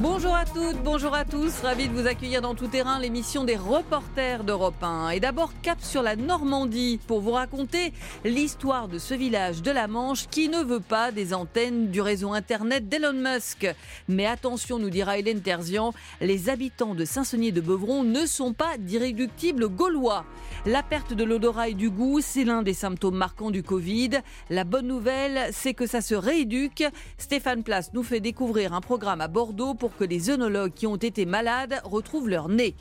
Bonjour à toutes, bonjour à tous, ravi de vous accueillir dans Tout Terrain, l'émission des reporters d'Europe 1. Et d'abord cap sur la Normandie pour vous raconter l'histoire de ce village de la Manche qui ne veut pas des antennes du réseau internet d'Elon Musk. Mais attention, nous dira Hélène Terzian, les habitants de Saint-Senier de Beuvron ne sont pas d'irréductibles gaulois. La perte de l'odorat et du goût, c'est l'un des symptômes marquants du Covid. La bonne nouvelle, c'est que ça se rééduque. Stéphane Place nous fait découvrir un programme à Bordeaux pour que les œnologues qui ont été malades retrouvent leur nez.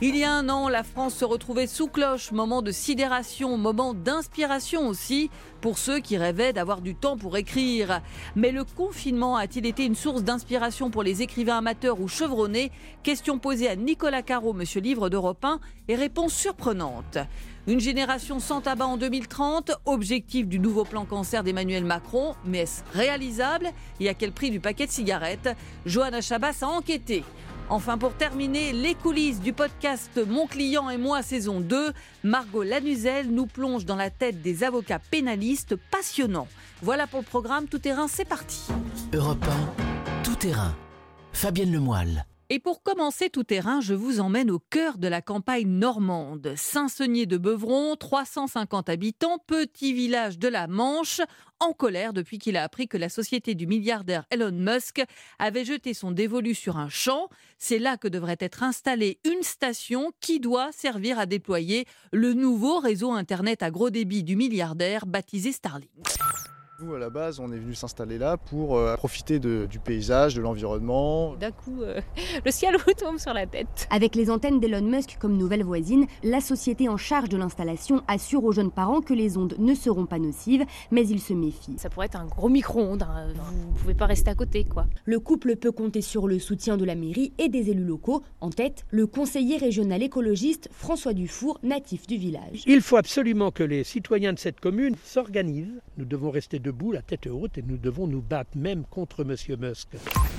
Il y a un an, la France se retrouvait sous cloche, moment de sidération, moment d'inspiration aussi pour ceux qui rêvaient d'avoir du temps pour écrire. Mais le confinement a-t-il été une source d'inspiration pour les écrivains amateurs ou chevronnés? Question posée à Nicolas Caro, monsieur Livre d'Europe 1, et réponse surprenante. Une génération sans tabac en 2030, objectif du nouveau plan cancer d'Emmanuel Macron, mais est-ce réalisable? Et à quel prix du paquet de cigarettes? Johanna Chabas a enquêté. Enfin, pour terminer, les coulisses du podcast Mon client et moi saison 2, Margot Lanuzel nous plonge dans la tête des avocats pénalistes passionnants. Voilà pour le programme Tout Terrain, c'est parti. Europe 1, Tout Terrain. Fabienne Lemoyle. Et pour commencer tout terrain, je vous emmène au cœur de la campagne normande. Saint-Senier de Beuvron, 350 habitants, petit village de la Manche, en colère depuis qu'il a appris que la société du milliardaire Elon Musk avait jeté son dévolu sur un champ. C'est là que devrait être installée une station qui doit servir à déployer le nouveau réseau Internet à gros débit du milliardaire baptisé Starlink. Nous, à la base, on est venu s'installer là pour euh, profiter de- du paysage, de l'environnement. D'un coup, euh, le ciel vous tombe sur la tête. Avec les antennes d'Elon Musk comme nouvelle voisine, la société en charge de l'installation assure aux jeunes parents que les ondes ne seront pas nocives, mais ils se méfient. Ça pourrait être un gros micro-ondes. hein. Vous pouvez pas rester à côté, quoi. Le couple peut compter sur le soutien de la mairie et des élus locaux. En tête, le conseiller régional écologiste François Dufour, natif du village. Il faut absolument que les citoyens de cette commune s'organisent. Nous devons rester debout, la tête haute, et nous devons nous battre même contre M. Musk.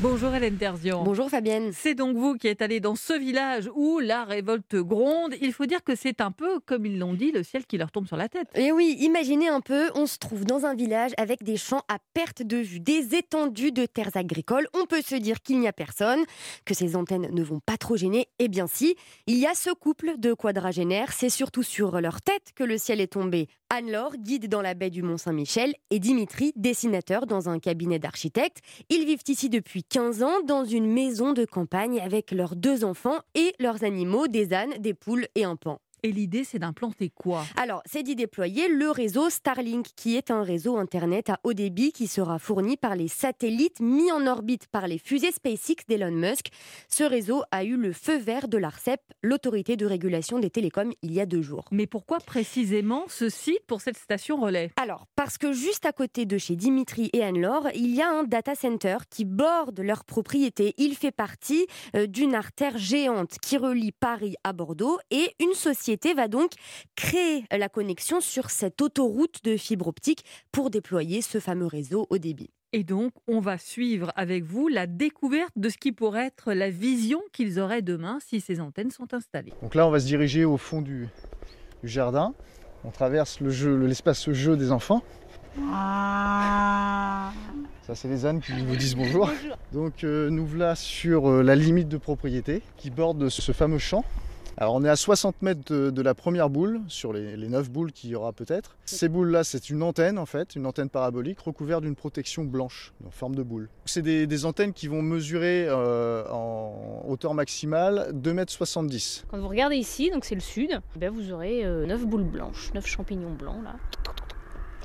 Bonjour Hélène Terzian. Bonjour Fabienne. C'est donc vous qui êtes allé dans ce village où la révolte gronde. Il faut dire que c'est un peu, comme ils l'ont dit, le ciel qui leur tombe sur la tête. Et oui, imaginez un peu, on se trouve dans un village avec des champs à perte de vue, des étendues de terres agricoles. On peut se dire qu'il n'y a personne, que ces antennes ne vont pas trop gêner. Eh bien si, il y a ce couple de quadragénaires, c'est surtout sur leur tête que le ciel est tombé. Anne-Laure, guide dans la baie du Mont-Saint-Michel, et Dimitri, dessinateur dans un cabinet d'architectes. Ils vivent ici depuis 15 ans dans une maison de campagne avec leurs deux enfants et leurs animaux, des ânes, des poules et un pan. Et l'idée, c'est d'implanter quoi? Alors, c'est d'y déployer le réseau Starlink, qui est un réseau Internet à haut débit qui sera fourni par les satellites mis en orbite par les fusées SpaceX d'Elon Musk. Ce réseau a eu le feu vert de l'ARCEP, l'autorité de régulation des télécoms, il y a deux jours. Mais pourquoi précisément ce site pour cette station relais? Alors, parce que juste à côté de chez Dimitri et Anne-Laure, il y a un data center qui borde leur propriété. Il fait partie euh, d'une artère géante qui relie Paris à Bordeaux et une société va donc créer la connexion sur cette autoroute de fibre optique pour déployer ce fameux réseau au débit. Et donc, on va suivre avec vous la découverte de ce qui pourrait être la vision qu'ils auraient demain si ces antennes sont installées. Donc là, on va se diriger au fond du, du jardin. On traverse le jeu, le- l'espace jeu des enfants. Ça, c'est les ânes qui vous disent bonjour. Donc, euh, nous voilà sur euh, la limite de propriété qui borde ce fameux champ. Alors, on est à 60 mètres de, la première boule, sur les, les 9 boules qu'il y aura peut-être. Ces boules-là, c'est une antenne en fait, une antenne parabolique recouverte d'une protection blanche en forme de boule. C'est des, antennes qui vont mesurer euh, en hauteur maximale 2,70 m. Quand vous regardez ici, donc c'est le sud, eh bien vous aurez 9 boules blanches, 9 champignons blancs là.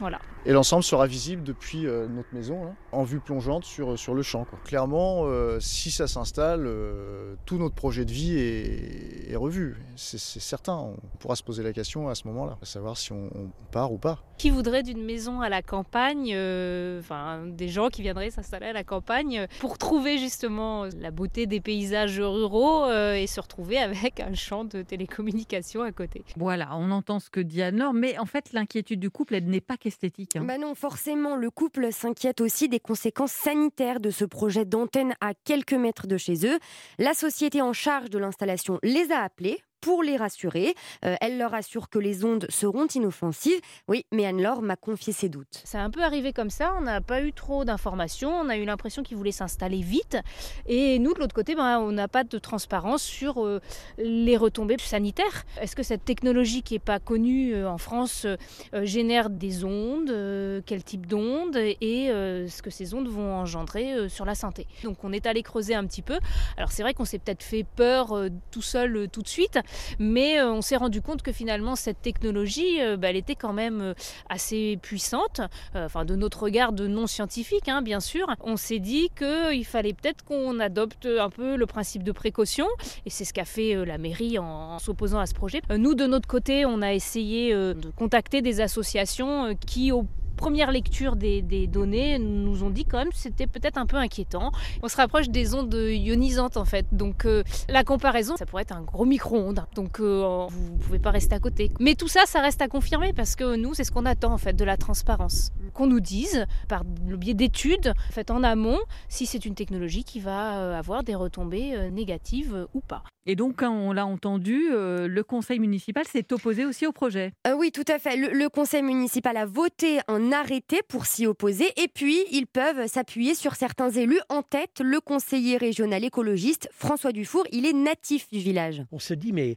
Voilà. Et l'ensemble sera visible depuis euh, notre maison, là, en vue plongeante sur, sur le champ. quoi. Clairement, euh, si ça s'installe, euh, tout notre projet de vie est, est revu. C'est certain. On pourra se poser la question à ce moment-là, à savoir si on, on part ou pas. Qui voudrait d'une maison à la campagne, euh, enfin des gens qui viendraient s'installer à la campagne euh, pour trouver justement la beauté des paysages ruraux euh, et se retrouver avec un champ de télécommunications à côté? Voilà, on entend ce que dit Anne-Laure, mais en fait, l'inquiétude du couple, elle n'est pas qu'esthétique. Hein. Bah non, forcément, le couple s'inquiète aussi des conséquences sanitaires de ce projet d'antenne à quelques mètres de chez eux. La société en charge de l'installation les a appelés pour les rassurer. Euh, elle leur assure que les ondes seront inoffensives. Oui, mais Anne-Laure m'a confié ses doutes. C'est un peu arrivé comme ça, on n'a pas eu trop d'informations, on a eu l'impression qu'ils voulaient s'installer vite. Et nous, de l'autre côté, ben, on n'a pas de transparence sur euh, les retombées sanitaires. Est-ce que cette technologie qui n'est pas connue euh, en France génère des ondes Quel type d'ondes Et ce que ces ondes vont engendrer sur la santé? Donc on est allé creuser un petit peu. Alors c'est vrai qu'on s'est peut-être fait peur tout seul tout de suite, mais on s'est rendu compte que finalement cette technologie, ben, elle était quand même assez puissante, euh, enfin de notre regard de non scientifique hein, bien sûr, on s'est dit qu'il fallait peut-être qu'on adopte un peu le principe de précaution et c'est ce qu'a fait euh, la mairie en, s'opposant à ce projet. Euh, nous de notre côté, on a essayé de contacter des associations qui au première lecture des, données nous ont dit quand même que c'était peut-être un peu inquiétant. On se rapproche des ondes ionisantes en fait. Donc euh, la comparaison, ça pourrait être un gros micro-ondes. Donc euh, vous ne pouvez pas rester à côté. Mais tout ça, ça reste à confirmer parce que nous, c'est ce qu'on attend en fait de la transparence. Qu'on nous dise par le biais d'études faites en amont si c'est une technologie qui va euh, avoir des retombées négatives ou pas. Et donc, quand on l'a entendu, le conseil municipal s'est opposé aussi au projet. oui, tout à fait. le conseil municipal a voté un arrêté pour s'y opposer. Et puis, ils peuvent s'appuyer sur certains élus. En tête, le conseiller régional écologiste François Dufour. Il est natif du village. On se dit, mais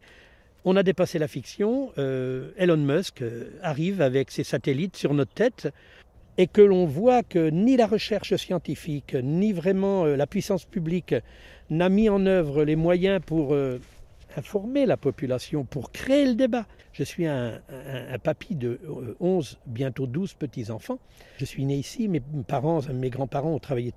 on a dépassé la fiction. Euh, Elon Musk euh, arrive avec ses satellites sur notre tête et que l'on voit que ni la recherche scientifique, ni vraiment euh, la puissance publique n'a mis en œuvre les moyens pour informer la population, pour créer le débat. Je suis un, papy de 11, euh, bientôt 12 petits-enfants. Je suis né ici, mes parents, mes grands-parents ont travaillé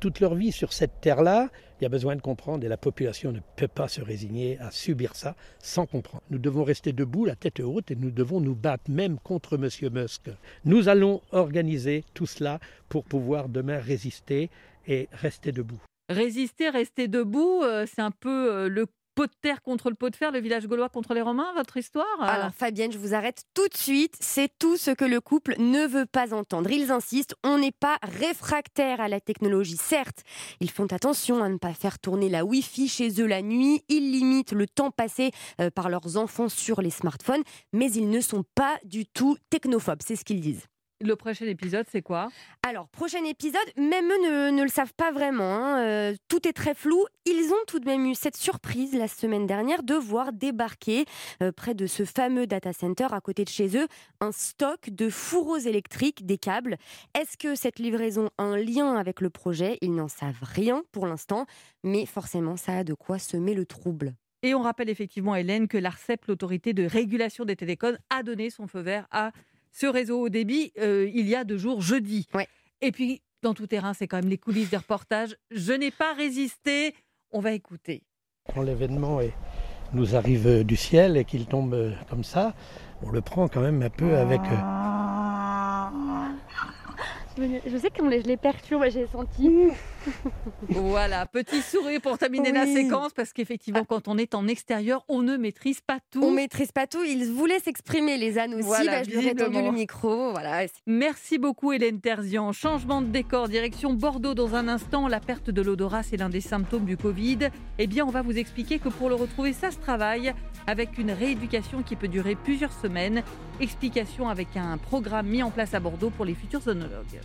toute leur vie sur cette terre-là. Il y a besoin de comprendre et la population ne peut pas se résigner à subir ça sans comprendre. Nous devons rester debout, la tête haute, et nous devons nous battre même contre M. Musk. Nous allons organiser tout cela pour pouvoir demain résister et rester debout. Résister, rester debout, euh, c'est un peu euh, le pot de terre contre le pot de fer, le village gaulois contre les Romains, votre histoire Alors Fabienne, je vous arrête tout de suite. C'est tout ce que le couple ne veut pas entendre. Ils insistent, on n'est pas réfractaire à la technologie. Certes, ils font attention à ne pas faire tourner la Wi-Fi chez eux la nuit. Ils limitent le temps passé euh, par leurs enfants sur les smartphones, mais ils ne sont pas du tout technophobes. C'est ce qu'ils disent. Le prochain épisode, c'est quoi? Alors, prochain épisode, même eux ne, le savent pas vraiment. Hein. Euh, tout est très flou. Ils ont tout de même eu cette surprise la semaine dernière de voir débarquer euh, près de ce fameux data center à côté de chez eux un stock de fourreaux électriques, des câbles. Est-ce que cette livraison a un lien avec le projet? Ils n'en savent rien pour l'instant, mais forcément, ça a de quoi semer le trouble. Et on rappelle effectivement, Hélène, que l'ARCEP, l'autorité de régulation des télécoms, a donné son feu vert à ce réseau haut débit euh, il y a deux jours, jeudi. Et puis, dans tout terrain, c'est quand même les coulisses des reportages. Je n'ai pas résisté. On va écouter. Quand l'événement nous arrive du ciel et qu'il tombe euh, comme ça, on le prend quand même un peu avec. Euh, je sais que je les perturbe, j'ai senti. Voilà, petit sourire pour terminer la séquence, parce qu'effectivement, quand on est en extérieur, on ne maîtrise pas tout. On maîtrise pas tout. Ils voulaient s'exprimer, les ânes aussi. Voilà, bah, je leur ai tendu le micro. Voilà. Merci beaucoup, Hélène Terzian. Changement de décor, direction Bordeaux dans un instant. La perte de l'odorat, c'est l'un des symptômes du Covid. Eh bien, on va vous expliquer que pour le retrouver, ça se travaille avec une rééducation qui peut durer plusieurs semaines. Explication avec un programme mis en place à Bordeaux pour les futurs onologues.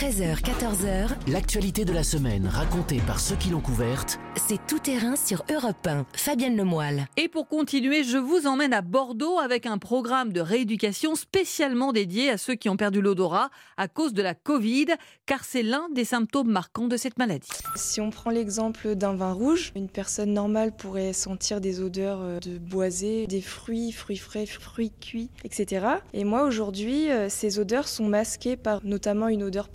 13h, 14h. L'actualité de la semaine racontée par ceux qui l'ont couverte. C'est tout terrain sur Europe 1. Fabienne Lemoyle. Et pour continuer, je vous emmène à Bordeaux avec un programme de rééducation spécialement dédié à ceux qui ont perdu l'odorat à cause de la Covid, car c'est l'un des symptômes marquants de cette maladie. Si on prend l'exemple d'un vin rouge, une personne normale pourrait sentir des odeurs euh, de boisé, des fruits, fruits frais, fruits cuits, etc. Et moi aujourd'hui, euh, ces odeurs sont masquées par notamment une odeur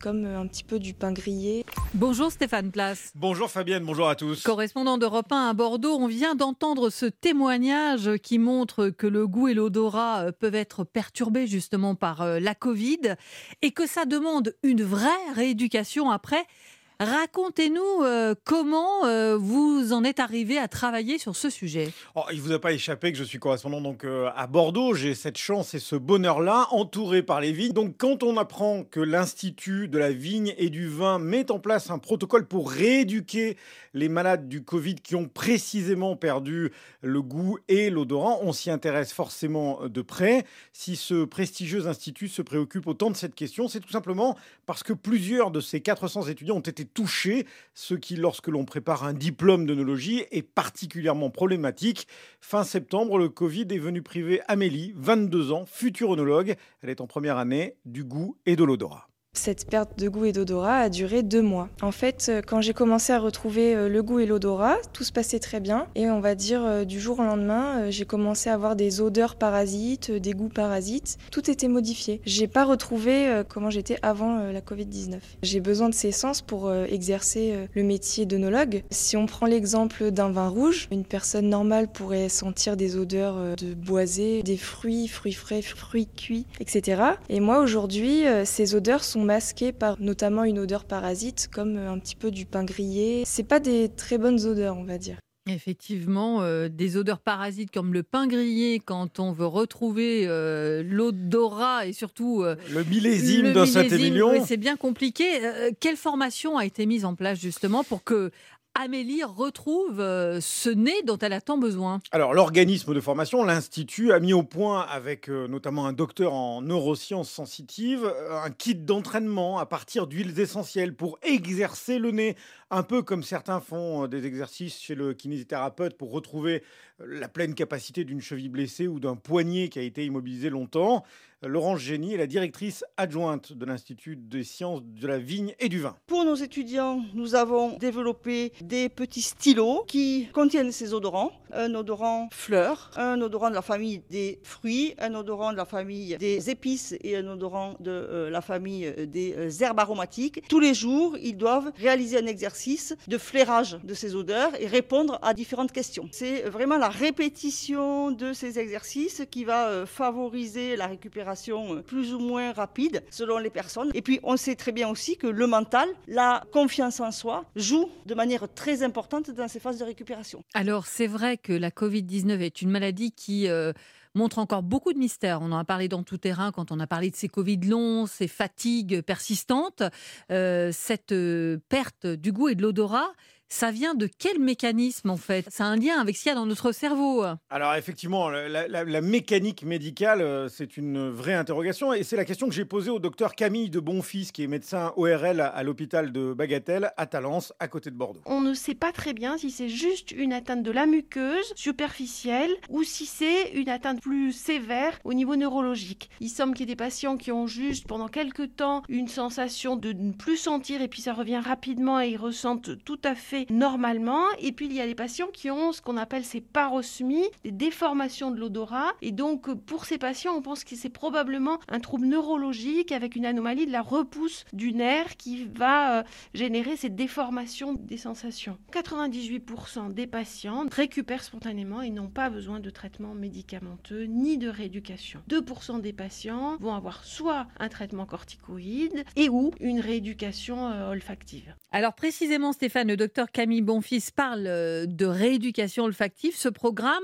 comme un petit peu du pain grillé. Bonjour Stéphane Place. Bonjour Fabienne, bonjour à tous. Correspondant d'Europe 1 à Bordeaux, on vient d'entendre ce témoignage qui montre que le goût et l'odorat euh, peuvent être perturbés justement par euh, la Covid et que ça demande une vraie rééducation après. Racontez-nous euh, comment euh, vous en êtes arrivé à travailler sur ce sujet. Oh, il vous a pas échappé que je suis correspondant donc euh, à Bordeaux. J'ai cette chance et ce bonheur-là, entouré par les vignes. Donc quand on apprend que l'Institut de la vigne et du vin met en place un protocole pour rééduquer les malades du Covid qui ont précisément perdu le goût et l'odorat, on s'y intéresse forcément de près. Si ce prestigieux institut se préoccupe autant de cette question, c'est tout simplement parce que plusieurs de ces 400 étudiants ont été touchés, ce qui, lorsque l'on prépare un diplôme d'œnologie, est particulièrement problématique. Fin septembre, le Covid est venu priver Amélie, 22 ans, future œnologue. Elle est en première année du goût et de l'odorat. Cette perte de goût et d'odorat a duré deux mois. En fait, euh, quand j'ai commencé à retrouver euh, le goût et l'odorat, tout se passait très bien. Et on va dire euh, du jour au lendemain, j'ai commencé à avoir des odeurs parasites, des goûts parasites. Tout était modifié. J'ai pas retrouvé comment j'étais avant la Covid-19. J'ai besoin de ces sens pour exercer le métier d'œnologue. Si on prend l'exemple d'un vin rouge, une personne normale pourrait sentir des odeurs de boisé, des fruits, fruits frais, fruits cuits, etc. Et moi aujourd'hui, ces odeurs sont masqués par notamment une odeur parasite comme euh, un petit peu du pain grillé. C'est pas des très bonnes odeurs, on va dire. Effectivement, euh, des odeurs parasites comme le pain grillé quand on veut retrouver euh, l'odorat et surtout le millésime d'un Saint-Émilion. c'est bien compliqué. quelle formation a été mise en place justement pour que Amélie retrouve euh, ce nez dont elle a tant besoin. Alors, l'organisme de formation, l'Institut, a mis au point, avec euh, notamment un docteur en neurosciences sensitives, euh, un kit d'entraînement à partir d'huiles essentielles pour exercer le nez, un peu comme certains font des exercices chez le kinésithérapeute pour retrouver la pleine capacité d'une cheville blessée ou d'un poignet qui a été immobilisé longtemps. Laurence Génie est la directrice adjointe de l'Institut des sciences de la vigne et du vin. Pour nos étudiants, nous avons développé des petits stylos qui contiennent ces odorants. Un odorant fleur, un odorant de la famille des fruits, un odorant de la famille des épices et un odorant de euh, la famille des euh, herbes aromatiques. Tous les jours, ils doivent réaliser un exercice de flairage de ces odeurs et répondre à différentes questions. C'est vraiment la répétition de ces exercices qui va euh, favoriser la récupération plus ou moins rapide selon les personnes. Et puis on sait très bien aussi que le mental, la confiance en soi, joue de manière très importante dans ces phases de récupération. Alors c'est vrai que la Covid-19 est une maladie qui... Euh, montre encore beaucoup de mystères. On en a parlé dans tout terrain quand on a parlé de ces Covid longs, ces fatigues persistantes, euh, cette perte du goût et de l'odorat ça vient de quel mécanisme en fait? Ça a un lien avec ce qu'il y a dans notre cerveau Alors effectivement, la, mécanique médicale, euh, c'est une vraie interrogation et c'est la question que j'ai posée au docteur Camille de Bonfils, qui est médecin ORL à, l'hôpital de Bagatelle à Talence, à côté de Bordeaux. On ne sait pas très bien si c'est juste une atteinte de la muqueuse superficielle ou si c'est une atteinte plus sévère au niveau neurologique. Il semble qu'il y ait des patients qui ont juste pendant quelques temps une sensation de ne plus sentir et puis ça revient rapidement et ils ressentent tout à fait normalement. Et puis il y a les patients qui ont ce qu'on appelle ces parosmies, des déformations de l'odorat. Et donc pour ces patients, on pense que c'est probablement un trouble neurologique avec une anomalie de la repousse du nerf qui va euh, générer ces déformations des sensations. 98% des patients récupèrent spontanément et n'ont pas besoin de traitement médicamenteux ni de rééducation. 2% des patients vont avoir soit un traitement corticoïde et ou une rééducation euh, olfactive. Alors précisément Stéphane, le docteur Camille Bonfils parle euh, de rééducation olfactive. Ce programme,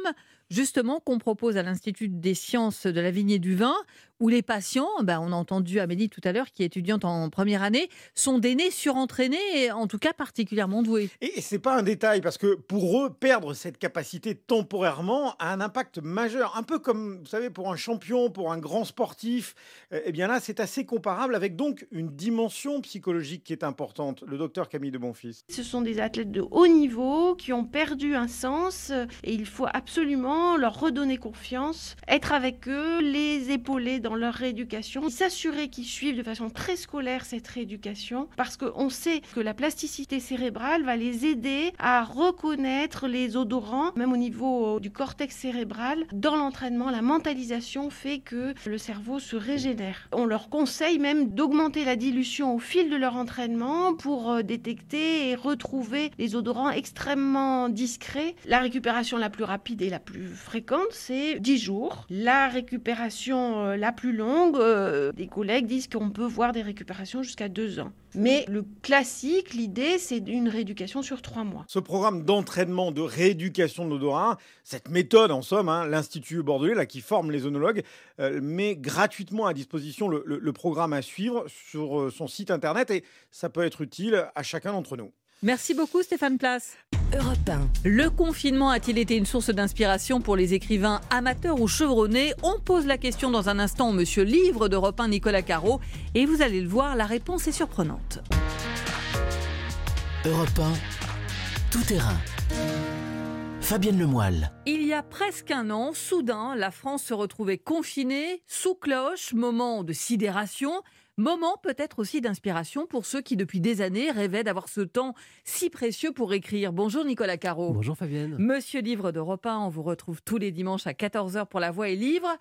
justement, qu'on propose à l'Institut des sciences de la vigne et du vin, où les patients, ben, on a entendu Amélie tout à l'heure, qui est étudiante en première année, sont des nés surentraînés et en tout cas particulièrement doués. Et c'est pas un détail parce que pour eux, perdre cette capacité temporairement a un impact majeur. Un peu comme, vous savez, pour un champion, pour un grand sportif, euh, eh bien là, c'est assez comparable avec donc une dimension psychologique qui est importante. Le docteur Camille de Bonfils. Ce sont des athlètes de haut niveau qui ont perdu un sens et il faut absolument leur redonner confiance, être avec eux, les épauler dans leur rééducation, s'assurer qu'ils suivent de façon très scolaire cette rééducation, parce qu'on sait que la plasticité cérébrale va les aider à reconnaître les odorants, même au niveau du cortex cérébral. Dans l'entraînement, la mentalisation fait que le cerveau se régénère. On leur conseille même d'augmenter la dilution au fil de leur entraînement pour euh, détecter et retrouver les odorants extrêmement discrets. La récupération la plus rapide et la plus fréquente, c'est 10 jours. La récupération euh, la plus longue. Euh, des collègues disent qu'on peut voir des récupérations jusqu'à deux ans. Mais le classique, l'idée, c'est une rééducation sur trois mois. Ce programme d'entraînement de rééducation de l'odorat, cette méthode en somme, hein, l'Institut bordelais là, qui forme les onologues, euh, met gratuitement à disposition le, le programme à suivre sur euh, son site internet et ça peut être utile à chacun d'entre nous. Merci beaucoup Stéphane Place. Europe 1. Le confinement a-t-il été une source d'inspiration pour les écrivains amateurs ou chevronnés? On pose la question dans un instant au monsieur Livre d'Europe 1 Nicolas Caro et vous allez le voir, la réponse est surprenante. Europe 1, tout terrain. Fabienne Lemoyle. Il y a presque un an, soudain, la France se retrouvait confinée, sous cloche, moment de sidération. Moment peut-être aussi d'inspiration pour ceux qui, depuis des années, rêvaient d'avoir ce temps si précieux pour écrire. Bonjour Nicolas Caro. Bonjour Fabienne. Monsieur Livre d'Europe 1, on vous retrouve tous les dimanches à 14h pour La Voix et Livre.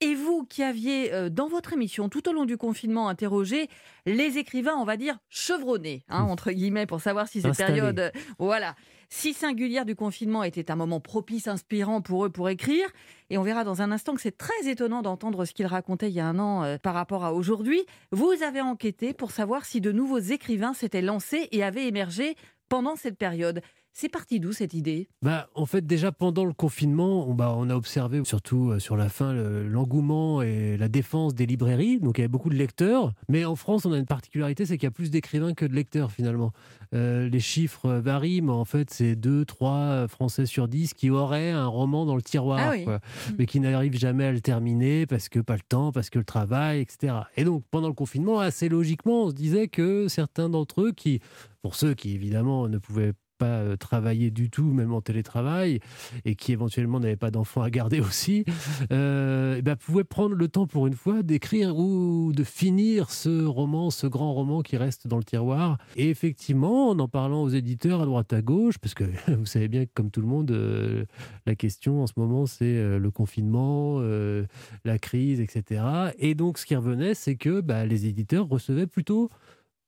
Et vous qui aviez, euh, dans votre émission, tout au long du confinement, interrogé les écrivains, on va dire, chevronnés, hein, mmh. entre guillemets, pour savoir si cette période... Euh, voilà si singulière du confinement était un moment propice, inspirant pour eux pour écrire. Et on verra dans un instant que c'est très étonnant d'entendre ce qu'ils racontaient il y a un an euh, par rapport à aujourd'hui. Vous avez enquêté pour savoir si de nouveaux écrivains s'étaient lancés et avaient émergé pendant cette période. C'est parti d'où cette idée? Bah, En fait, déjà pendant le confinement, on, bah, on a observé surtout euh, sur la fin l'engouement et la défense des librairies. Donc il y avait beaucoup de lecteurs. Mais en France, on a une particularité, c'est qu'il y a plus d'écrivains que de lecteurs finalement. Euh, les chiffres varient, mais en fait, c'est 2, 3 Français sur 10 qui auraient un roman dans le tiroir, ah mmh. mais qui n'arrivent jamais à le terminer parce que pas le temps, parce que le travail, etc. Et donc pendant le confinement, assez logiquement, on se disait que certains d'entre eux qui, pour ceux qui évidemment ne pouvaient pas euh, travailler du tout, même en télétravail, et qui éventuellement n'avaient pas d'enfants à garder aussi, euh, eh ben, pouvaient prendre le temps pour une fois d'écrire ou de finir ce roman, ce grand roman qui reste dans le tiroir. Et effectivement, en en parlant aux éditeurs à droite à gauche, parce que vous savez bien que comme tout le monde, euh, la question en ce moment, c'est euh, le confinement, la crise, etc. Et donc, ce qui revenait, c'est que bah, les éditeurs recevaient plutôt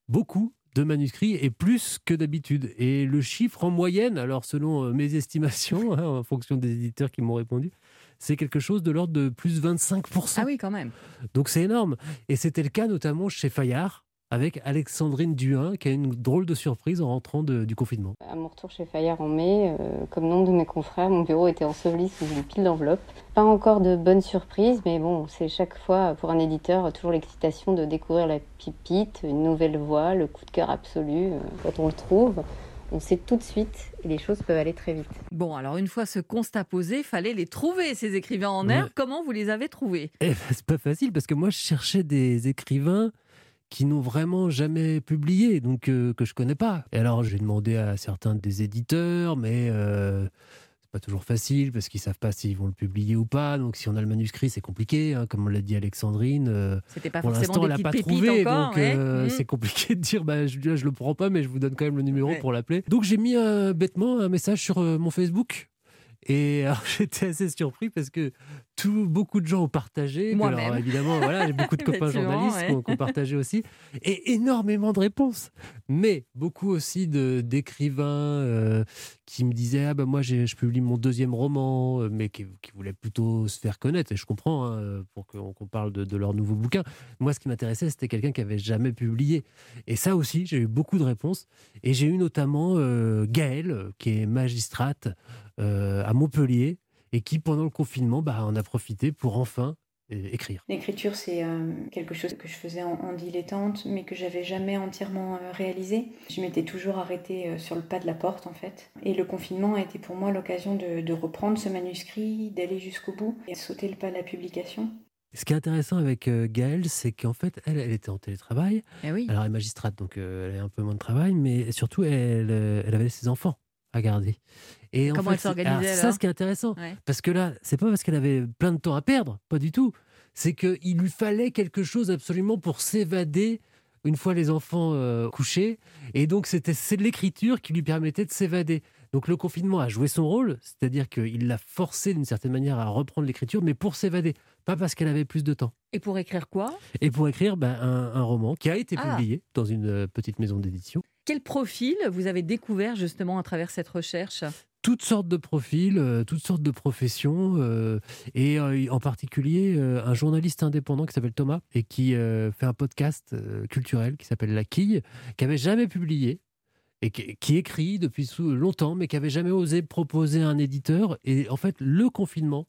beaucoup de manuscrits et plus que d'habitude. Et le chiffre en moyenne, alors selon euh, mes estimations, hein, en fonction des éditeurs qui m'ont répondu, c'est quelque chose de l'ordre de plus 25%. Ah oui, quand même. Donc c'est énorme. Et c'était le cas notamment chez Fayard, avec Alexandrine Duin, qui a une drôle de surprise en rentrant du confinement. À mon retour chez Fayard en mai, euh, comme nombre de mes confrères, mon bureau était enseveli sous une pile d'enveloppes. Pas encore de bonnes surprises, mais bon, c'est chaque fois pour un éditeur toujours l'excitation de découvrir la pipite, une nouvelle voix, le coup de cœur absolu euh, quand on le trouve. On sait tout de suite et les choses peuvent aller très vite. Bon, alors une fois ce constat posé, fallait les trouver, ces écrivains en herbe. Comment vous les avez trouvés? Eh ben, C'est pas facile parce que moi je cherchais des écrivains qui n'ont vraiment jamais publié, donc euh, que je connais pas. Et alors j'ai demandé à certains des éditeurs, mais euh, c'est pas toujours facile parce qu'ils savent pas s'ils vont le publier ou pas. Donc si on a le manuscrit, c'est compliqué, hein, comme on l'a dit Alexandrine. Euh, C'était pas pour l'instant, elle n'a pas trouvé, donc euh, mmh. c'est compliqué de dire, bah je, je le prends pas, mais je vous donne quand même le numéro pour l'appeler. Donc j'ai mis bêtement un message sur mon Facebook et j'étais assez surpris parce que tout, beaucoup de gens ont partagé. Moi alors, évidemment, voilà, j'ai beaucoup de copains journalistes qui, ont, partagé aussi. Et énormément de réponses. Mais beaucoup aussi d'écrivains euh, qui me disaient Ah ben moi, je publie mon deuxième roman, euh, mais qui, voulaient plutôt se faire connaître. Et je comprends, hein, pour qu'on parle de, leur nouveau bouquin. Moi, ce qui m'intéressait, c'était quelqu'un qui avait jamais publié. Et ça aussi, j'ai eu beaucoup de réponses. Et j'ai eu notamment euh, Gaëlle, qui est magistrate euh, à Montpellier et qui, pendant le confinement, bah, en a profité pour enfin écrire. L'écriture, c'est euh, quelque chose que je faisais en, dilettante, mais que j'avais jamais entièrement réalisé. Je m'étais toujours arrêtée sur le pas de la porte, en fait. Et le confinement a été pour moi l'occasion de, reprendre ce manuscrit, d'aller jusqu'au bout et de sauter le pas de la publication. Ce qui est intéressant avec Gaëlle, c'est qu'en fait, elle, elle était en télétravail. Eh oui. Alors, elle est magistrate, donc elle a un peu moins de travail, mais surtout, elle, elle avait ses enfants à garder. Et Comment en fait, elle s'organisait Ça, ce qui est intéressant, parce que là, c'est pas parce qu'elle avait plein de temps à perdre, pas du tout. C'est qu'il lui fallait quelque chose absolument pour s'évader une fois les enfants euh, couchés. Et donc, c'était l'écriture qui lui permettait de s'évader. Donc, le confinement a joué son rôle, c'est-à-dire qu'il l'a forcé d'une certaine manière à reprendre l'écriture, mais pour s'évader, pas parce qu'elle avait plus de temps. Et pour écrire quoi? Et pour écrire ben, un, roman qui a été ah. publié dans une euh, petite maison d'édition. Quel profil vous avez découvert justement à travers cette recherche? Toutes sortes de profils, euh, toutes sortes de professions, euh, et euh, en particulier un journaliste indépendant qui s'appelle Thomas et qui fait un podcast culturel qui s'appelle La Quille, qui avait jamais publié et qui, écrit depuis longtemps, mais qui avait jamais osé proposer un éditeur. Et en fait, le confinement,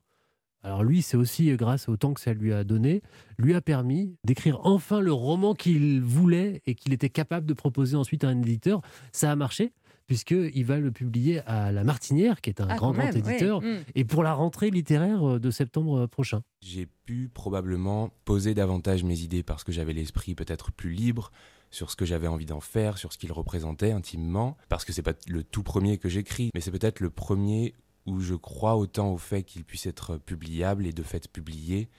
alors lui, c'est aussi grâce au temps que ça lui a donné, lui a permis d'écrire enfin le roman qu'il voulait et qu'il était capable de proposer ensuite à un éditeur. Ça a marché puisqu'il va le publier à La Martinière, qui est un Ah, grand, grand même, éditeur, oui. Mm. et pour la rentrée littéraire de septembre prochain. J'ai pu probablement poser davantage mes idées parce que j'avais l'esprit peut-être plus libre sur ce que j'avais envie d'en faire, sur ce qu'il représentait intimement, parce que c'est pas le tout premier que j'écris, mais c'est peut-être le premier où je crois autant au fait qu'il puisse être publiable et de fait publié.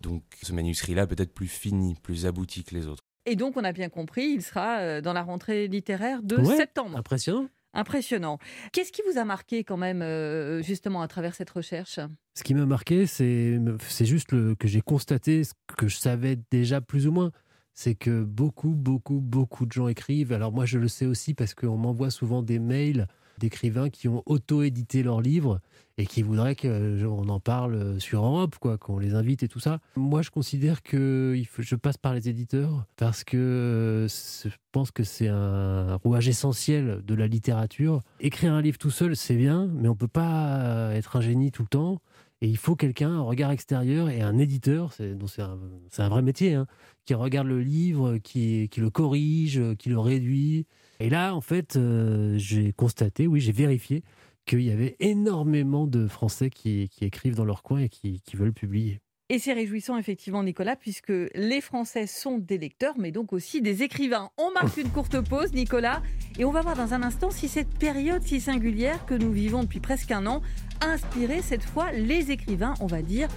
Donc ce manuscrit-là peut-être plus fini, plus abouti que les autres. Et donc, on a bien compris, il sera euh, dans la rentrée littéraire de Ouais, septembre. Impressionnant. Impressionnant. Qu'est-ce qui vous a marqué quand même, euh, justement, à travers cette recherche? Ce qui m'a marqué, c'est c'est juste le, que j'ai constaté ce que je savais déjà plus ou moins. C'est que beaucoup, beaucoup, beaucoup de gens écrivent. Alors moi, je le sais aussi parce qu'on m'envoie souvent des mails d'écrivains qui ont auto-édité leurs livres et qui voudraient qu'on en parle sur Europe, quoi, qu'on les invite et tout ça. Moi, je considère que je passe par les éditeurs parce que euh, je pense que c'est un rouage essentiel de la littérature. Écrire un livre tout seul, c'est bien, mais on peut pas être un génie tout le temps. Et il faut quelqu'un, un regard extérieur et un éditeur, c'est un, vrai métier, hein, qui regarde le livre, qui le corrige, qui le réduit. Et là, en fait, euh, j'ai constaté, oui, j'ai vérifié qu'il y avait énormément de Français qui, qui écrivent dans leur coin et qui, qui veulent publier. Et c'est réjouissant, effectivement, Nicolas, puisque les Français sont des lecteurs, mais donc aussi des écrivains. On marque une courte pause, Nicolas, et on va voir dans un instant si cette période si singulière que nous vivons depuis presque un an a inspiré cette fois les écrivains, on va dire,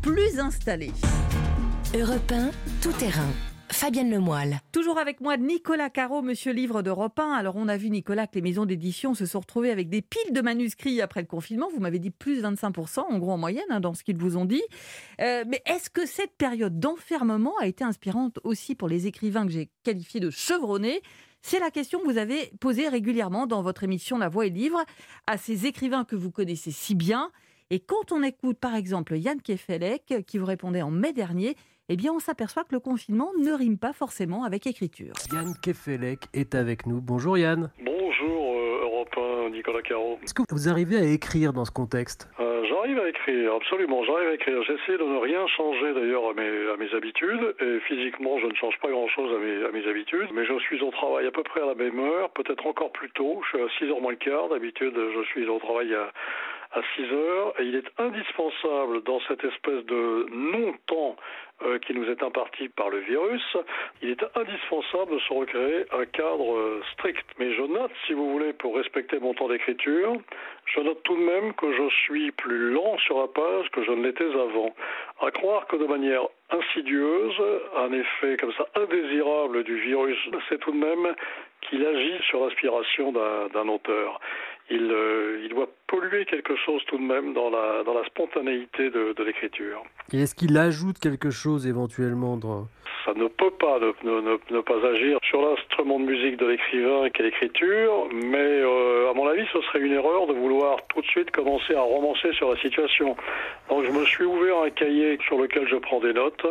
plus installés. Europe 1, tout terrain. Fabienne Lemoyle. Toujours avec moi Nicolas Caro, monsieur livre d'Europe 1. Alors on a vu Nicolas que les maisons d'édition se sont retrouvées avec des piles de manuscrits après le confinement. Vous m'avez dit plus 25% en gros en moyenne hein, dans ce qu'ils vous ont dit. Euh, mais est-ce que cette période d'enfermement a été inspirante aussi pour les écrivains que j'ai qualifiés de chevronnés? C'est la question que vous avez posée régulièrement dans votre émission La Voix et Livre à ces écrivains que vous connaissez si bien. Et quand on écoute par exemple Yann Kefelec qui vous répondait en mai dernier, eh bien on s'aperçoit que le confinement ne rime pas forcément avec écriture. Yann Kefelec est avec nous. Bonjour Yann. Bonjour euh, Europe 1, Nicolas Caro. Est-ce que vous arrivez à écrire dans ce contexte? Euh, j'arrive à écrire, absolument, j'arrive à écrire. J'essaie de ne rien changer d'ailleurs à mes, à mes habitudes, et physiquement je ne change pas grand-chose à mes, à mes habitudes, mais je suis au travail à peu près à la même heure, peut-être encore plus tôt, je suis à 6h moins le quart, d'habitude je suis au travail à, à 6 heures, et il est indispensable dans cette espèce de non-temps qui nous est imparti par le virus, il est indispensable de se recréer un cadre euh, strict. Mais je note, si vous voulez, pour respecter mon temps d'écriture, je note tout de même que je suis plus lent sur la page que je ne l'étais avant. À croire que de manière insidieuse, un effet comme ça indésirable du virus, c'est tout de même qu'il agit sur l'inspiration d'un d'un auteur. Il, euh, il doit polluer quelque chose tout de même dans la, dans la spontanéité de, de l'écriture. Et est-ce qu'il ajoute quelque chose éventuellement dans... Ça ne peut pas ne, ne- ne- ne pas agir sur l'instrument de musique de l'écrivain qu'est l'écriture, mais euh, à mon avis, ce serait une erreur de vouloir tout de suite commencer à romancer sur la situation. Donc je me suis ouvert un cahier sur lequel je prends des notes,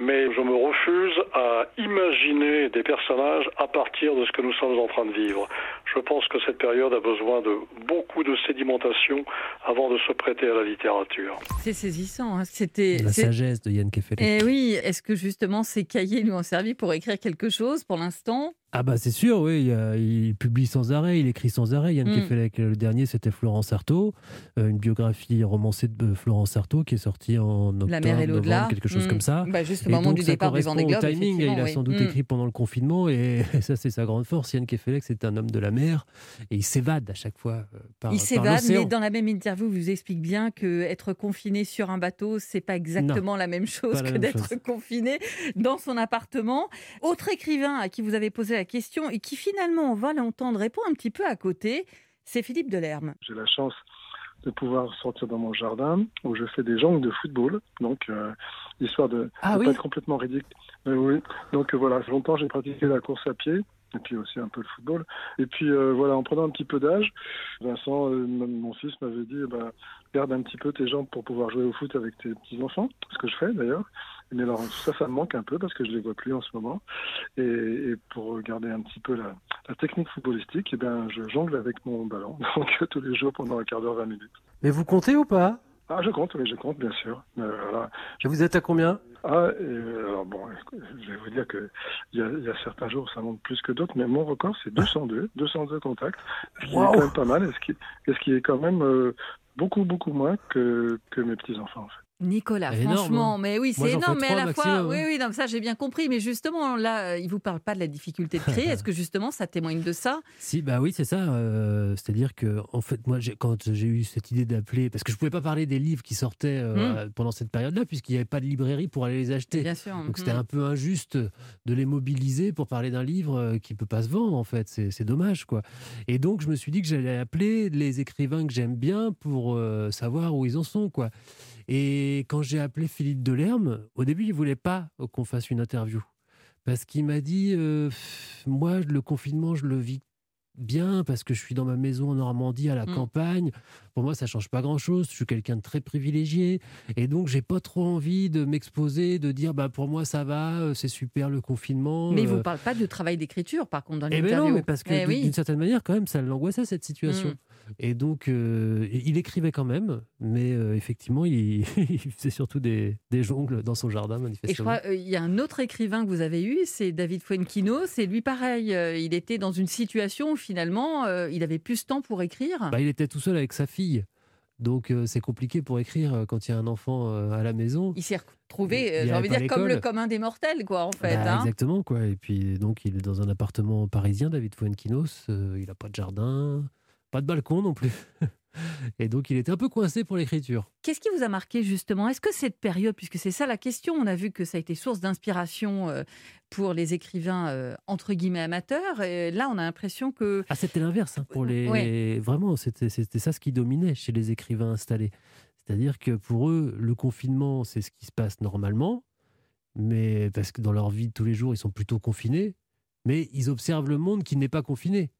mais je me refuse à imaginer des personnages à partir de ce que nous sommes en train de vivre. Je pense que cette période a besoin de beaucoup de sédimentation avant de se prêter à la littérature. C'est saisissant. hein. C'était La sagesse de Yann Kefelec. Eh oui, est-ce que justement ces cahiers lui ont servi pour écrire quelque chose pour l'instant? Ah bah c'est sûr, oui, il, publie sans arrêt, il écrit sans arrêt. Yann Mm. Kefelec, le dernier c'était Florence Artaud, euh, une biographie romancée de Florence Artaud qui est sortie en octobre, La mer et novembre, quelque chose Mm. comme ça. Bah, juste au moment donc, du départ correspond Vendée Globe, au timing, et il a sans doute Mm. écrit pendant le confinement et ça c'est sa grande force. Yann Kefelec c'est un homme de la mer et il s'évade à chaque fois euh, par Il s'évade, mais dans la même interview, il vous explique bien que être confiné sur un bateau, c'est pas exactement Non, la même chose la que d'être confiné dans son appartement. Autre écrivain à qui vous avez posé la question et qui finalement, on va l'entendre, répond un petit peu à côté, c'est Philippe Delerme. J'ai la chance de pouvoir sortir dans mon jardin où je fais des jongles de football, donc euh, histoire de ne Ah oui. pas être complètement ridicule. Euh, oui. Donc euh, voilà, longtemps j'ai pratiqué la course à pied et puis aussi un peu le football. Et puis euh, voilà, en prenant un petit peu d'âge, Vincent, euh, mon fils, m'avait dit, bah, garde un petit peu tes jambes pour pouvoir jouer au foot avec tes petits-enfants, ce que je fais d'ailleurs. Mais alors ça, ça me manque un peu parce que je les vois plus en ce moment. Et, et pour garder un petit peu la, la technique footballistique, eh bien, je jongle avec mon ballon, donc tous les jours pendant un quart d'heure, 20 minutes. Mais vous comptez ou pas? Ah, je compte, oui, je compte, bien sûr. Euh, voilà. Et vous êtes à combien? Ah, et, alors bon, je vais vous dire que il y, a, il y a certains jours ça monte plus que d'autres, mais mon record c'est 202, 202 contacts, ce qui Wow. est quand même pas mal, et ce qui, et ce qui est quand même euh, beaucoup beaucoup moins que, que mes petits enfants. En fait. Nicolas, franchement, hein. mais oui, c'est énorme, mais à la fois, oui, hein. oui, non, ça j'ai bien compris, mais justement, là, euh, il vous parle pas de la difficulté de créer. Est-ce que justement, ça témoigne de ça? Si, bah oui, c'est ça. euh, C'est-à-dire que, en fait, moi, quand j'ai eu cette idée d'appeler, parce que je pouvais pas parler des livres qui sortaient euh, pendant cette période-là, puisqu'il n'y avait pas de librairie pour aller les acheter. Hmm. Bien sûr. Donc c'était Mhm. un peu injuste de les mobiliser pour parler d'un livre qui peut pas se vendre, en fait. C'est c'est dommage, quoi. Et donc, je me suis dit que j'allais appeler les écrivains que j'aime bien pour euh, savoir où ils en sont, quoi. Et quand j'ai appelé Philippe Delerme, au début, il voulait pas qu'on fasse une interview. Parce qu'il m'a dit, euh, moi, le confinement, je le vis bien parce que je suis dans ma maison en Normandie à la Mm. campagne. Pour moi, ça change pas grand-chose. Je suis quelqu'un de très privilégié et donc j'ai pas trop envie de m'exposer, de dire bah pour moi ça va, euh, c'est super le confinement. Mais il euh, vous parle pas de travail d'écriture, par contre, dans eh ben l'interview. non, mais parce que Eh d'une oui. d'une certaine manière, quand même, ça l'angoissait cette situation. Mm. Et donc, euh, il écrivait quand même, mais euh, effectivement, il, il faisait surtout des, des jongles dans son jardin, Et je manifestement. crois, il y a un autre écrivain que vous avez eu, c'est David Fuenquino. C'est lui pareil. il était dans une situation où finalement, euh, il avait plus de temps pour écrire. Bah, il était tout seul avec sa fille. Donc, euh, c'est compliqué pour écrire euh, quand il y a un enfant euh, à la maison. Il s'est retrouvé, j'ai envie de dire, comme le commun des mortels, quoi, en fait. Bah, hein. Exactement, quoi. Et puis, donc, il est dans un appartement parisien, David Fuenquinos. il n'a pas de jardin, pas de balcon non plus. Et donc, il était un peu coincé pour l'écriture. Qu'est-ce qui vous a marqué justement? Est-ce que cette période, puisque c'est ça la question, on a vu que ça a été source d'inspiration euh, pour les écrivains euh, entre guillemets amateurs, et là on a l'impression que... Ah, c'était l'inverse hein, pour les. Ouais. Vraiment, c'était ça ce qui dominait chez les écrivains installés. C'est-à-dire que pour eux, le confinement, c'est ce qui se passe normalement, mais parce que dans leur vie de tous les jours, ils sont plutôt confinés, mais ils observent le monde qui n'est pas confiné.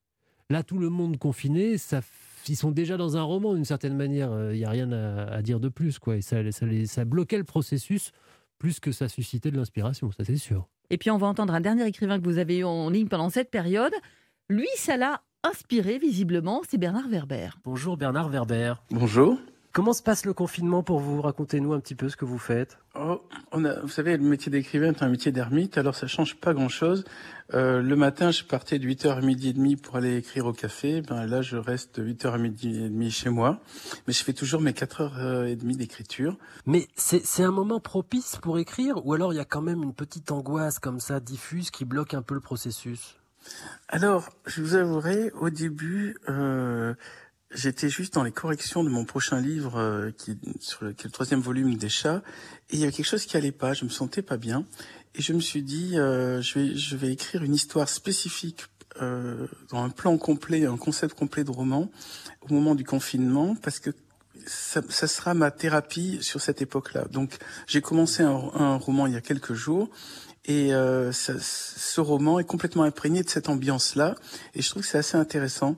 Là, tout le monde confiné, ça, ils sont déjà dans un roman d'une certaine manière. Il n'y a rien à, à dire de plus, quoi. Et ça, ça, les- ça bloquait le processus plus que ça suscitait de l'inspiration, ça c'est sûr. Et puis on va entendre un dernier écrivain que vous avez eu en ligne pendant cette période. Lui, ça l'a inspiré visiblement, c'est Bernard Werber. Bonjour Bernard Werber. Bonjour. Comment se passe le confinement pour vous? Racontez-nous un petit peu ce que vous faites. Oh, on a, vous savez, le métier d'écrivain est un métier d'ermite, alors ça change pas grand-chose. Euh, le matin, je partais de 8h à midi et demi pour aller écrire au café. Ben là, je reste de 8h à midi et demi chez moi. Mais je fais toujours mes 4h30 d'écriture. Mais c'est c'est un moment propice pour écrire ou alors il y a quand même une petite angoisse comme ça diffuse qui bloque un peu le processus? Alors, je vous avouerai, au début, euh, j'étais juste dans les corrections de mon prochain livre, euh, qui, sur le, qui est le troisième volume des chats, et il y avait quelque chose qui allait pas, je me sentais pas bien, et je me suis dit, euh, je vais, je vais écrire une histoire spécifique euh, dans un plan complet, un concept complet de roman, au moment du confinement, parce que ça, ça sera ma thérapie sur cette époque-là. Donc, j'ai commencé un, un roman il y a quelques jours. Et euh, ça- ce roman est complètement imprégné de cette ambiance-là. Et je trouve que c'est assez intéressant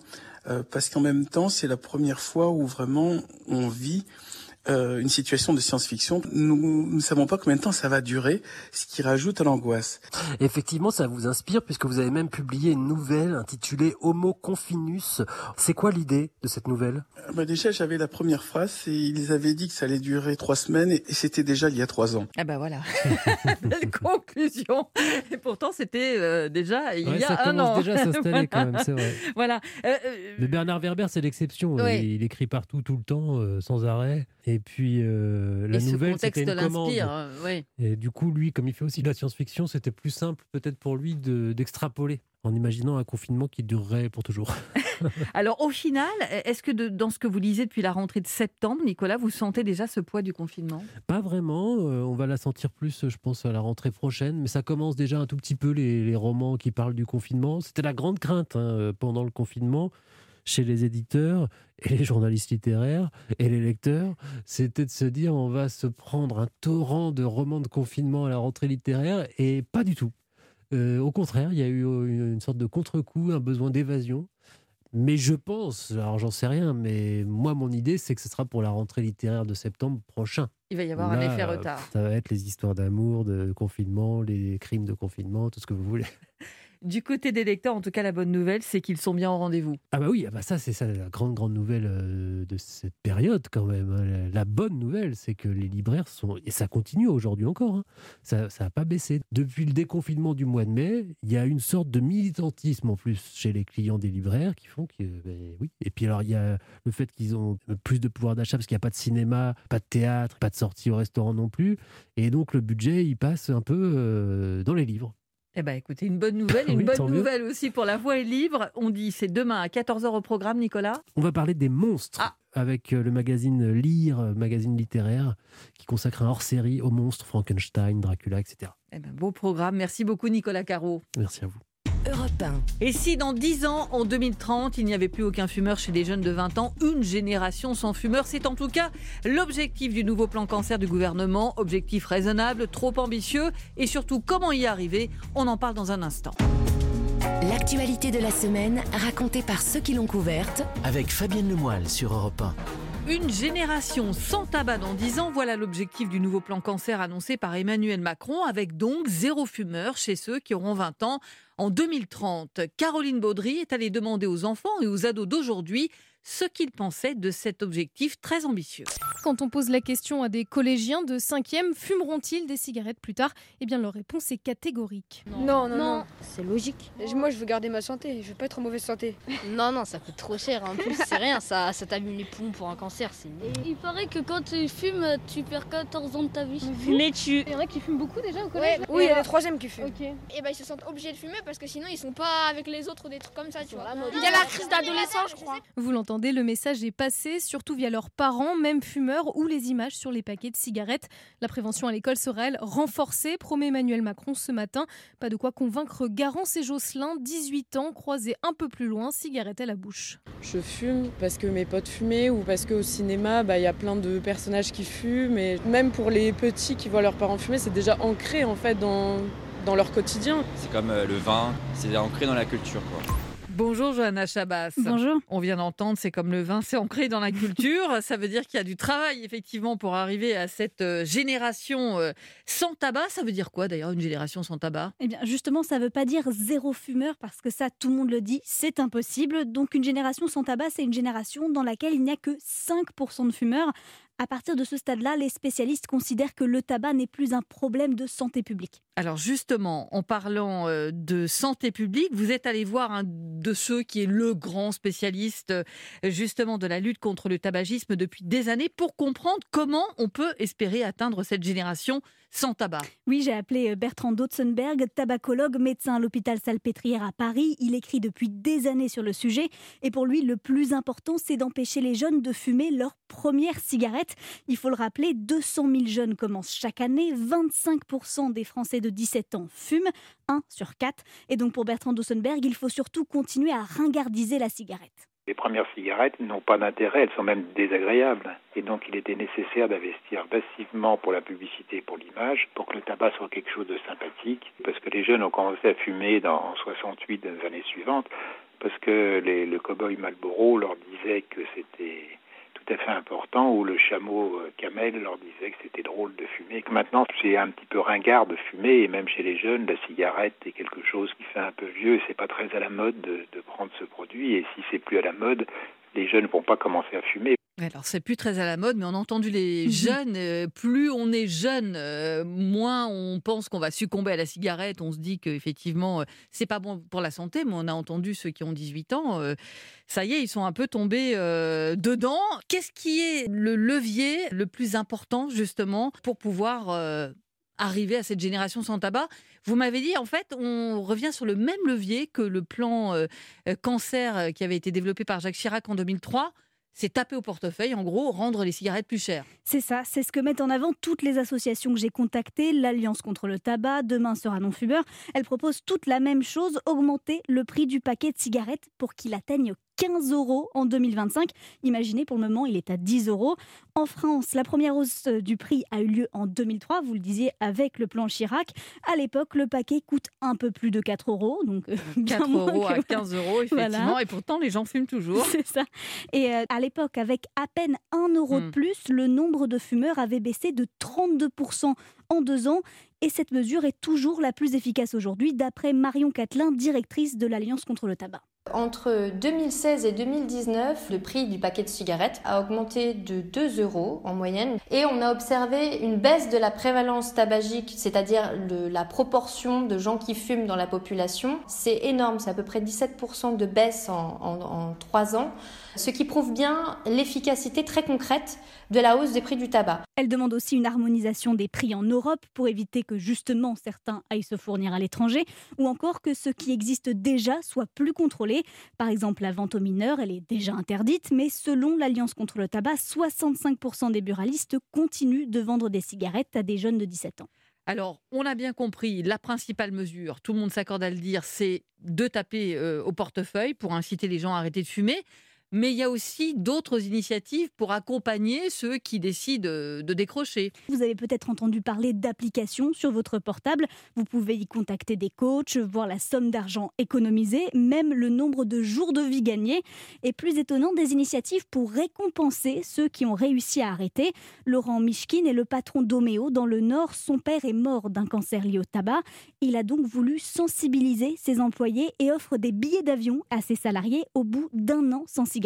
parce qu'en même temps, c'est la première fois où vraiment on vit euh, une situation de science-fiction. Nous ne savons pas combien de temps ça va durer, ce qui rajoute à l'angoisse. Effectivement, ça vous inspire puisque vous avez même publié une nouvelle intitulée Homo Confinus. C'est quoi l'idée de cette nouvelle? Euh, bah déjà, j'avais la première phrase et ils avaient dit que ça allait durer trois semaines et, c'était déjà il y a trois ans. Ah ben voilà, belle conclusion. Et pourtant c'était euh, déjà il Ouais, y a ça un commence an. déjà à s'installer quand même, c'est vrai. Voilà. Euh, euh, Mais Bernard Werber, c'est l'exception. Ouais. Il, il écrit partout, tout le temps, euh, sans arrêt. Et puis, euh, la et nouvelle, c'était contexte une commande. l'inspire. euh, oui. Et du coup, lui, comme il fait aussi de la science-fiction, c'était plus simple peut-être pour lui de- d'extrapoler en imaginant un confinement qui durerait pour toujours. Alors au final, est-ce que de- dans ce que vous lisez depuis la rentrée de septembre, Nicolas, vous sentez déjà ce poids du confinement? Pas vraiment, euh, on va la sentir plus, je pense, à la rentrée prochaine, mais ça commence déjà un tout petit peu les, les romans qui parlent du confinement. C'était la grande crainte hein, euh, pendant le confinement chez les éditeurs et les journalistes littéraires et les lecteurs, c'était de se dire on va se prendre un torrent de romans de confinement à la rentrée littéraire et pas du tout. Euh, au contraire, il y a eu une, une sorte de contre-coup, un besoin d'évasion. Mais je pense, alors j'en sais rien, mais moi, mon idée, c'est que ce sera pour la rentrée littéraire de septembre prochain. Il va y avoir un effet retard. Ça va être les histoires d'amour, de confinement, les crimes de confinement, tout ce que vous voulez. Du côté des lecteurs, en tout cas, la bonne nouvelle, c'est qu'ils sont bien au rendez-vous. Ah bah oui, ah bah ça c'est ça la grande grande nouvelle euh, de cette période quand même. hein. La, bonne nouvelle, c'est que les libraires sont et ça continue aujourd'hui encore. hein. Ça ça a pas baissé depuis le déconfinement du mois de mai. Il y a une sorte de militantisme en plus chez les clients des libraires qui font que ben oui. Et puis alors il y a le fait qu'ils ont plus de pouvoir d'achat parce qu'il n'y a pas de cinéma, pas de théâtre, pas de sortie au restaurant non plus. Et donc le budget il passe un peu euh, dans les livres. Eh ben, écoutez, une bonne nouvelle, une Oui, bonne mieux. nouvelle aussi pour la voix et le livre. On dit c'est demain à 14h au programme, Nicolas. On va parler des monstres avec euh, le magazine Lire, euh, magazine littéraire, qui consacre un hors-série aux monstres, Frankenstein, Dracula, etc. Eh ben, beau programme. Merci beaucoup, Nicolas Caro. Merci à vous. Europe 1. Et si dans 10 ans, en 2030, il n'y avait plus aucun fumeur chez les jeunes de 20 ans, une génération sans fumeur, c'est en tout cas l'objectif du nouveau plan cancer du gouvernement. Objectif raisonnable, trop ambitieux et surtout comment y arriver, on en parle dans un instant. L'actualité de la semaine racontée par ceux qui l'ont couverte. Avec Fabienne Lemoyle sur Europe 1. Une génération sans tabac dans 10 ans, voilà l'objectif du nouveau plan cancer annoncé par Emmanuel Macron, avec donc zéro fumeur chez ceux qui auront 20 ans en 2030. Caroline Baudry est allée demander aux enfants et aux ados d'aujourd'hui ce qu'ils pensaient de cet objectif très ambitieux. Quand on pose la question à des collégiens de 5e, fumeront-ils des cigarettes plus tard? Eh bien, leur réponse est catégorique. Non, non, non. C'est logique. Moi, je veux garder ma santé. Je veux pas être en mauvaise santé. Non, non, ça coûte trop cher. En plus, c'est rien, ça, ça t'abîme les poumons pour un cancer. C'est Il paraît que quand tu fumes, tu perds 14 ans de ta vie. Fumer, tu. Il y en a qui fument beaucoup déjà au Ouais, collège oui, il y a les troisièmes qui fument. Ok. Et ben ils se sentent obligés de fumer parce que sinon ils sont pas avec les autres ou des trucs comme ça, tu vois. Il y a la crise d'adolescence, je crois. Vous l'entendez, le message est passé, surtout via leurs parents, même fumeurs, ou les images sur les paquets de cigarettes. La prévention à l'école sera, elle, renforcée, promet Emmanuel Macron ce matin. Pas de quoi convaincre Garance et Jocelyn, 18 ans, croisés un peu plus loin, cigarette à la bouche. Je fume parce que mes potes fumaient ou parce qu'au cinéma, bah, il y a plein de personnages qui fument. Et même pour les petits qui voient leurs parents fumer, c'est déjà ancré en fait dans, dans leur quotidien. C'est comme euh, le vin, c'est ancré dans la culture. Quoi. Bonjour Johanna Chabas. Bonjour. On vient d'entendre, c'est comme le vin, c'est ancré dans la culture. Ça veut dire qu'il y a du travail effectivement pour arriver à cette euh, génération euh, sans tabac. Ça veut dire quoi d'ailleurs une génération sans tabac? Eh bien, justement, ça ne veut pas dire zéro fumeur, parce que ça, tout le monde le dit, c'est impossible. Donc, une génération sans tabac, c'est une génération dans laquelle il n'y a que 5% de fumeurs. À partir de ce stade-là, les spécialistes considèrent que le tabac n'est plus un problème de santé publique. Alors justement, en parlant euh, de santé publique, vous êtes allé voir un de ceux qui est le grand spécialiste euh, justement de la lutte contre le tabagisme depuis des années pour comprendre comment on peut espérer atteindre cette génération sans tabac. Oui, j'ai appelé euh, Bertrand Dotzenberg, tabacologue, médecin à l'hôpital Salpêtrière à Paris. Il écrit depuis des années sur le sujet. Et pour lui, le plus important, c'est d'empêcher les jeunes de fumer leur première cigarette. Il faut le rappeler, 200 000 jeunes commencent chaque année. 25% des Français de 17 ans fument, 1 sur 4. Et donc pour Bertrand Dotzenberg, il faut surtout continuer à ringardiser la cigarette. Les premières cigarettes n'ont pas d'intérêt, elles sont même désagréables. Et donc il était nécessaire d'investir massivement pour la publicité pour l'image, pour que le tabac soit quelque chose de sympathique. Parce que les jeunes ont commencé à fumer dans, en 68, dans années suivantes, parce que le cow-boy Marlboro leur disait que c'était tout à fait important, ou le chameau euh, Camel leur disait que c'était drôle de fumer. Que maintenant, c'est un petit peu ringard de fumer, et même chez les jeunes, la cigarette est quelque chose qui fait un peu vieux, et c'est pas très à la mode de, de prendre ce produit, et si c'est plus à la mode, les jeunes vont pas commencer à fumer. Alors c'est plus très à la mode, mais on a entendu les jeunes. euh, plus on est jeune, euh, moins on pense qu'on va succomber à la cigarette. On se dit qu'effectivement, euh, c'est pas bon pour la santé. Mais on a entendu ceux qui ont 18 ans. euh, ça y est, ils sont un peu tombés dedans. Qu'est-ce qui est le levier le plus important justement pour pouvoir arriver à cette génération sans tabac? Vous m'avez dit en fait, on revient sur le même levier que le plan euh, cancer qui avait été développé par Jacques Chirac en 2003 c'est taper au portefeuille, en gros, rendre les cigarettes plus chères. C'est ça, c'est ce que mettent en avant toutes les associations que j'ai contactées. L'Alliance contre le tabac, Demain sera non-fumeur. Elle propose toute la même chose, augmenter le prix du paquet de cigarettes pour qu'il atteigne 15 euros en 2025. Imaginez, pour le moment, il est à 10 euros. En France, la première hausse du prix a eu lieu en 2003, vous le disiez, avec le plan Chirac. À l'époque, le paquet coûte un peu plus de 4 euros. Donc, euh, bien 4 moins euros à que- 15 euros, effectivement. Voilà. Et pourtant, les gens fument toujours. C'est ça. Et euh, à l'époque, avec à peine 1 euro de Hmm. plus, le nombre de fumeurs avait baissé de 32% en deux ans. Et cette mesure est toujours la plus efficace aujourd'hui, d'après Marion Catelin, directrice de l'Alliance contre le tabac. Entre 2016 et 2019, le prix du paquet de cigarettes a augmenté de 2 euros en moyenne et on a observé une baisse de la prévalence tabagique, c'est-à-dire la proportion de gens qui fument dans la population. C'est énorme, c'est à peu près 17% de baisse en, en, en 3 ans, ce qui prouve bien l'efficacité très concrète de la hausse des prix du tabac. Elle demande aussi une harmonisation des prix en Europe pour éviter que justement certains aillent se fournir à l'étranger ou encore que ce qui existe déjà soit plus contrôlé. Par exemple, la vente aux mineurs, elle est déjà interdite, mais selon l'Alliance contre le tabac, 65% des buralistes continuent de vendre des cigarettes à des jeunes de 17 ans. Alors, on a bien compris, la principale mesure, tout le monde s'accorde à le dire, c'est de taper euh, au portefeuille pour inciter les gens à arrêter de fumer. Mais il y a aussi d'autres initiatives pour accompagner ceux qui décident euh, de décrocher. Vous avez peut-être entendu parler d'applications sur votre portable. Vous pouvez y contacter des coachs, voir la somme d'argent économisée, même le nombre de jours de vie gagnés. Et plus étonnant, des initiatives pour récompenser ceux qui ont réussi à arrêter. Laurent Mishkin est le patron d'Oméo dans le Nord. Son père est mort d'un cancer lié au tabac. Il a donc voulu sensibiliser ses employés et offre des billets d'avion à ses salariés au bout d'un an sans cigarette.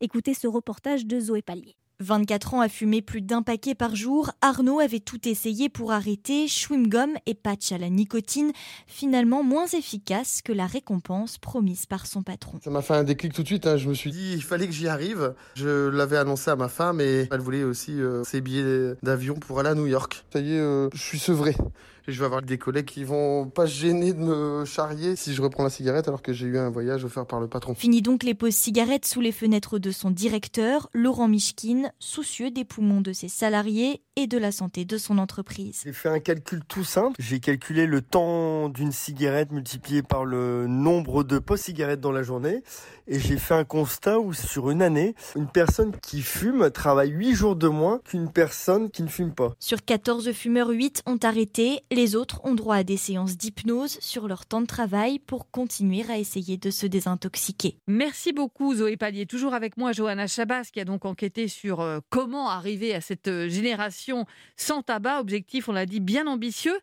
Écoutez ce reportage de Zoé Pallier. 24 ans à fumer plus d'un paquet par jour, Arnaud avait tout essayé pour arrêter, chewing-gum et patch à la nicotine, finalement moins efficace que la récompense promise par son patron. Ça m'a fait un déclic tout de suite. hein. Je me suis dit, il fallait que j'y arrive. Je l'avais annoncé à ma femme et elle voulait aussi euh, ses billets d'avion pour aller à New York. Ça y est, euh, je suis sevré. Et je vais avoir des collègues qui vont pas se gêner de me charrier si je reprends la cigarette alors que j'ai eu un voyage offert par le patron. Fini donc les pauses cigarettes sous les fenêtres de son directeur, Laurent Mishkin, soucieux des poumons de ses salariés et de la santé de son entreprise. J'ai fait un calcul tout simple. J'ai calculé le temps d'une cigarette multiplié par le nombre de post cigarettes dans la journée. Et j'ai fait un constat où sur une année, une personne qui fume travaille 8 jours de moins qu'une personne qui ne fume pas. Sur 14 fumeurs, 8 ont arrêté. Les autres ont droit à des séances d'hypnose sur leur temps de travail pour continuer à essayer de se désintoxiquer. Merci beaucoup Zoé Pallier. Toujours avec moi Johanna Chabas qui a donc enquêté sur euh, comment arriver à cette euh, génération sans tabac. Objectif, on l'a dit, bien ambitieux.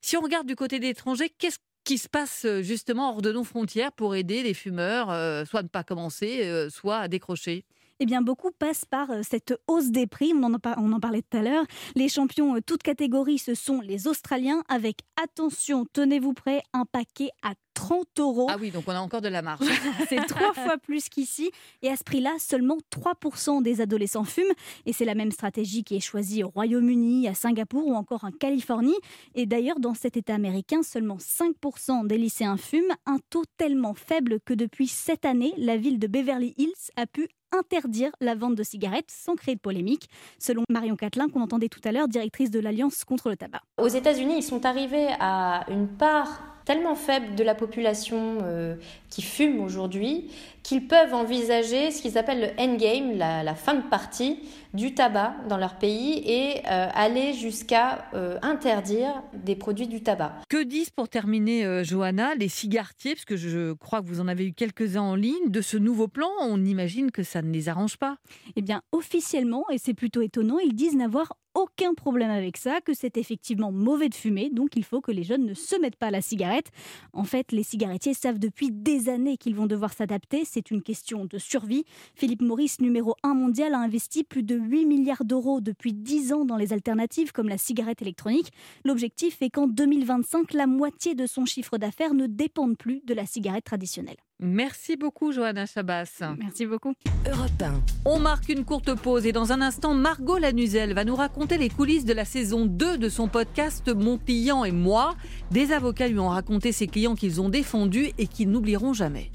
Si on regarde du côté des étrangers, qu'est-ce qui se passe euh, justement hors de nos frontières pour aider les fumeurs, soit à ne pas commencer, soit à décrocher? Eh bien, beaucoup passent par euh, cette hausse des prix. On en, a on en parlait tout à l'heure. Les champions, euh, toutes catégories, ce sont les Australiens avec, attention, tenez-vous prêts, un paquet à 30 euros. Ah oui, donc on a encore de la marge. C'est trois fois plus qu'ici. Et à ce prix-là, seulement 3% des adolescents fument. Et c'est la même stratégie qui est choisie au Royaume-Uni, à Singapour ou encore en Californie. Et d'ailleurs, dans cet État américain, seulement 5% des lycéens fument. Un taux tellement faible que depuis cette année, la ville de Beverly Hills a pu interdire la vente de cigarettes sans créer de polémique, selon Marion Catelin, qu'on entendait tout à l'heure, directrice de l'Alliance contre le tabac. Aux États-Unis, ils sont arrivés à une part tellement faible de la population euh, qui fume aujourd'hui qu'ils peuvent envisager ce qu'ils appellent le endgame, la, la fin de partie du tabac dans leur pays et euh, aller jusqu'à euh, interdire des produits du tabac. Que disent pour terminer, euh, Johanna, les cigarettiers, parce que je crois que vous en avez eu quelques-uns en ligne, de ce nouveau plan On imagine que ça ne les arrange pas. Eh bien, officiellement, et c'est plutôt étonnant, ils disent n'avoir aucun problème avec ça, que c'est effectivement mauvais de fumer, donc il faut que les jeunes ne se mettent pas à la cigarette. En fait, les cigarettiers savent depuis des années qu'ils vont devoir s'adapter, c'est une question de survie. Philippe Maurice, numéro 1 mondial, a investi plus de 8 milliards d'euros depuis 10 ans dans les alternatives comme la cigarette électronique. L'objectif est qu'en 2025, la moitié de son chiffre d'affaires ne dépende plus de la cigarette traditionnelle. Merci beaucoup, Johanna Chabas. Merci beaucoup. Europe 1. On marque une courte pause et dans un instant, Margot Lanuzel va nous raconter les coulisses de la saison 2 de son podcast Mon client et moi. Des avocats lui ont raconté ses clients qu'ils ont défendus et qu'ils n'oublieront jamais.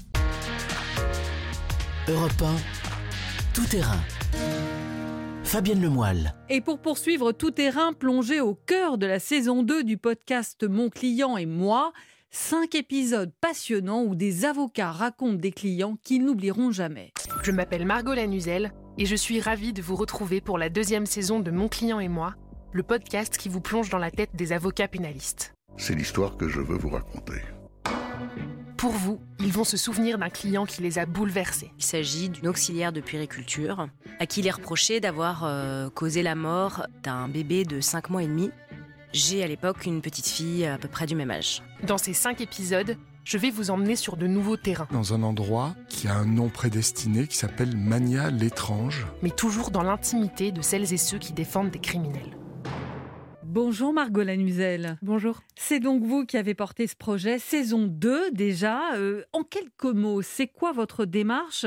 Europe 1, tout terrain. Fabienne Lemoyle. Et pour poursuivre tout terrain plongé au cœur de la saison 2 du podcast Mon client et moi, Cinq épisodes passionnants où des avocats racontent des clients qu'ils n'oublieront jamais. Je m'appelle Margot Lanuzel et je suis ravie de vous retrouver pour la deuxième saison de Mon client et moi, le podcast qui vous plonge dans la tête des avocats pénalistes. C'est l'histoire que je veux vous raconter. Pour vous, ils vont se souvenir d'un client qui les a bouleversés. Il s'agit d'une auxiliaire de puériculture à qui il est reproché d'avoir euh, causé la mort d'un bébé de 5 mois et demi j'ai à l'époque une petite fille à peu près du même âge. Dans ces cinq épisodes, je vais vous emmener sur de nouveaux terrains. Dans un endroit qui a un nom prédestiné qui s'appelle Mania l'étrange. Mais toujours dans l'intimité de celles et ceux qui défendent des criminels. Bonjour Margot Lanuzel. Bonjour. C'est donc vous qui avez porté ce projet, saison 2 déjà. Euh, en quelques mots, c'est quoi votre démarche?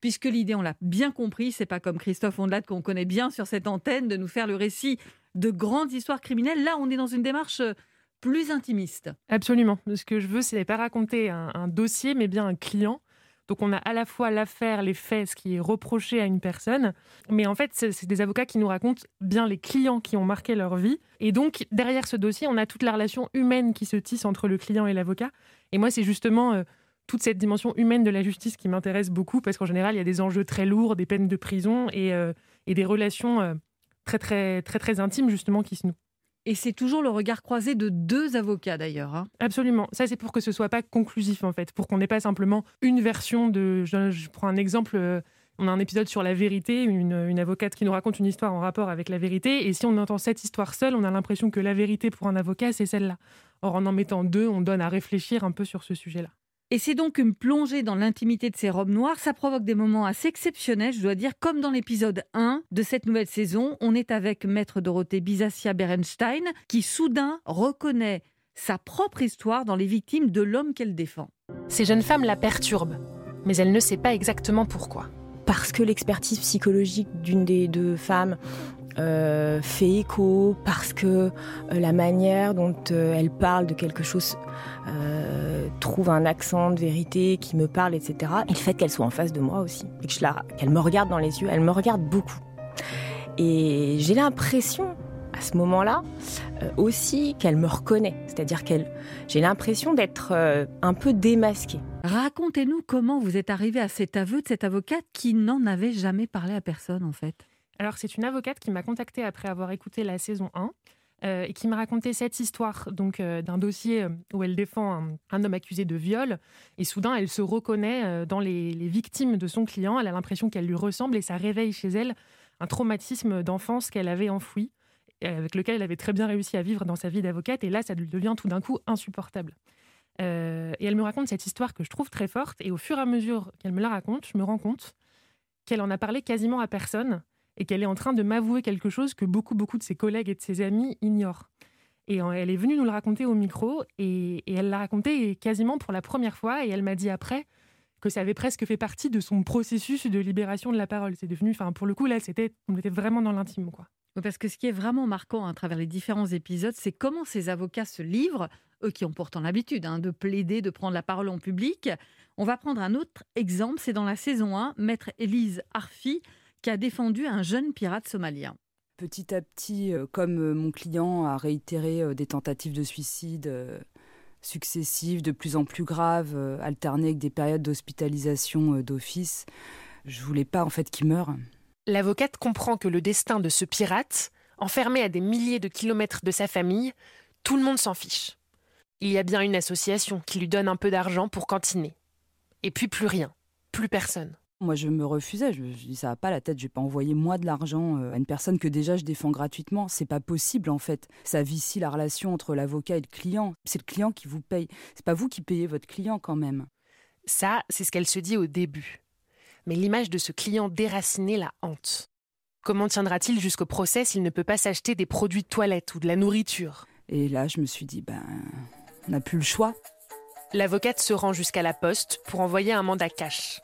Puisque l'idée, on l'a bien compris, c'est pas comme Christophe Ondelat qu'on connaît bien sur cette antenne de nous faire le récit de grandes histoires criminelles. Là, on est dans une démarche euh, plus intimiste. Absolument. Ce que je veux, c'est pas raconter un, dossier, mais bien un client. Donc on a à la fois l'affaire, les faits, ce qui est reproché à une personne, mais en fait c'est des avocats qui nous racontent bien les clients qui ont marqué leur vie. Et donc derrière ce dossier, on a toute la relation humaine qui se tisse entre le client et l'avocat. Et moi c'est justement euh, toute cette dimension humaine de la justice qui m'intéresse beaucoup, parce qu'en général il y a des enjeux très lourds, des peines de prison et, euh, des relations très très très très intime justement qui se noue. Et c'est toujours le regard croisé de deux avocats d'ailleurs. Hein. Absolument. Ça, c'est pour que ce soit pas conclusif en fait, pour qu'on n'ait pas simplement une version de. Je, prends un exemple. Euh, on a un épisode sur la vérité, une, une, avocate qui nous raconte une histoire en rapport avec la vérité. Et si on entend cette histoire seule, on a l'impression que la vérité pour un avocat, c'est celle-là. Or, en en mettant deux, on donne à réfléchir un peu sur ce sujet-là. Et c'est donc une plongée dans l'intimité de ces robes noires. Ça provoque des moments assez exceptionnels, je dois dire, comme dans l'épisode 1 de cette nouvelle saison. On est avec Maître Dorothée Bizassia Berenstein, qui soudain reconnaît sa propre histoire dans les victimes de l'homme qu'elle défend. Ces jeunes femmes la perturbent, mais elle ne sait pas exactement pourquoi. Parce que l'expertise psychologique d'une des deux femmes euh, fait écho, parce que euh, la manière dont euh, elle parle de quelque chose trouve un accent de vérité qui me parle, etc. Et le fait qu'elle soit en face de moi aussi, et qu'elle me regarde dans les yeux, elle me regarde beaucoup. Et j'ai l'impression, à ce moment-là, aussi qu'elle me reconnaît. C'est-à-dire qu'elle, j'ai l'impression d'être un peu démasquée. Racontez-nous comment vous êtes arrivé à cet aveu de cette avocate qui n'en avait jamais parlé à personne, en fait. Alors, c'est une avocate qui m'a contactée après avoir écouté la saison 1 euh, et qui m'a raconté cette histoire donc euh, d'un dossier euh, où elle défend un, homme accusé de viol et soudain elle se reconnaît dans les, victimes de son client. Elle a l'impression qu'elle lui ressemble et ça réveille chez elle un traumatisme d'enfance qu'elle avait enfoui avec lequel elle avait très bien réussi à vivre dans sa vie d'avocate et là ça lui devient tout d'un coup insupportable. et elle me raconte cette histoire que je trouve très forte et au fur et à mesure qu'elle me la raconte, je me rends compte qu'elle en a parlé quasiment à personne et qu'elle est en train de m'avouer quelque chose que beaucoup, beaucoup de ses collègues et de ses amis ignorent. Et elle est venue nous le raconter au micro et, elle l'a raconté quasiment pour la première fois et elle m'a dit après que ça avait presque fait partie de son processus de libération de la parole. C'est devenu, enfin pour le coup là, c'était, on était vraiment dans l'intime quoi. Parce que ce qui est vraiment marquant à travers les différents épisodes, c'est comment ces avocats se livrent, eux qui ont pourtant l'habitude hein, de plaider, de prendre la parole en public. On va prendre un autre exemple, c'est dans la saison 1, Maître Élise Arfi qui a défendu un jeune pirate somalien. Petit à petit, euh, comme euh, mon client a réitéré euh, des tentatives de suicide successives, de plus en plus graves, alternées avec des périodes d'hospitalisation d'office, je voulais pas en fait qu'il meure. L'avocate comprend que le destin de ce pirate, enfermé à des milliers de kilomètres de sa famille, tout le monde s'en fiche. Il y a bien une association qui lui donne un peu d'argent pour cantiner. Et puis plus rien, plus personne. Moi, je me refusais. Je, dis ça va pas la tête. Je vais pas envoyer moi de l'argent euh, à une personne que déjà je défends gratuitement. C'est pas possible en fait. Ça vicie la relation entre l'avocat et le client. C'est le client qui vous paye. C'est pas vous qui payez votre client quand même. Ça, c'est ce qu'elle se dit au début. Mais l'image de ce client déraciné la hante. Comment tiendra-t-il jusqu'au procès s'il ne peut pas s'acheter des produits de toilette ou de la nourriture? Et là, je me suis dit, ben, on n'a plus le choix. L'avocate se rend jusqu'à la poste pour envoyer un mandat cash.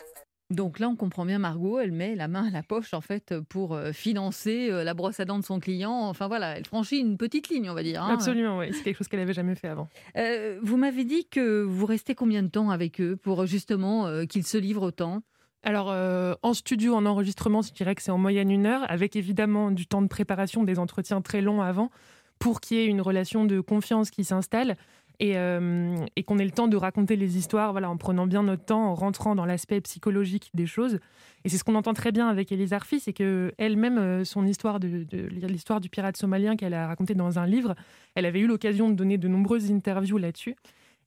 Donc là, on comprend bien Margot, elle met la main à la poche en fait pour euh, financer euh, la brosse à dents de son client. Enfin voilà, elle franchit une petite ligne, on va dire. Hein. Absolument, oui. C'est quelque chose qu'elle n'avait jamais fait avant. Euh, vous m'avez dit que vous restez combien de temps avec eux pour justement qu'ils se livrent autant alors, en studio, en enregistrement, je dirais que c'est en moyenne une heure, avec évidemment du temps de préparation, des entretiens très longs avant, pour qu'il y ait une relation de confiance qui s'installe. Et, et qu'on ait le temps de raconter les histoires voilà, en prenant bien notre temps, en rentrant dans l'aspect psychologique des choses. Et c'est ce qu'on entend très bien avec Elise Arfi, c'est qu'elle-même, son histoire de, l'histoire du pirate somalien qu'elle a raconté dans un livre, elle avait eu l'occasion de donner de nombreuses interviews là-dessus.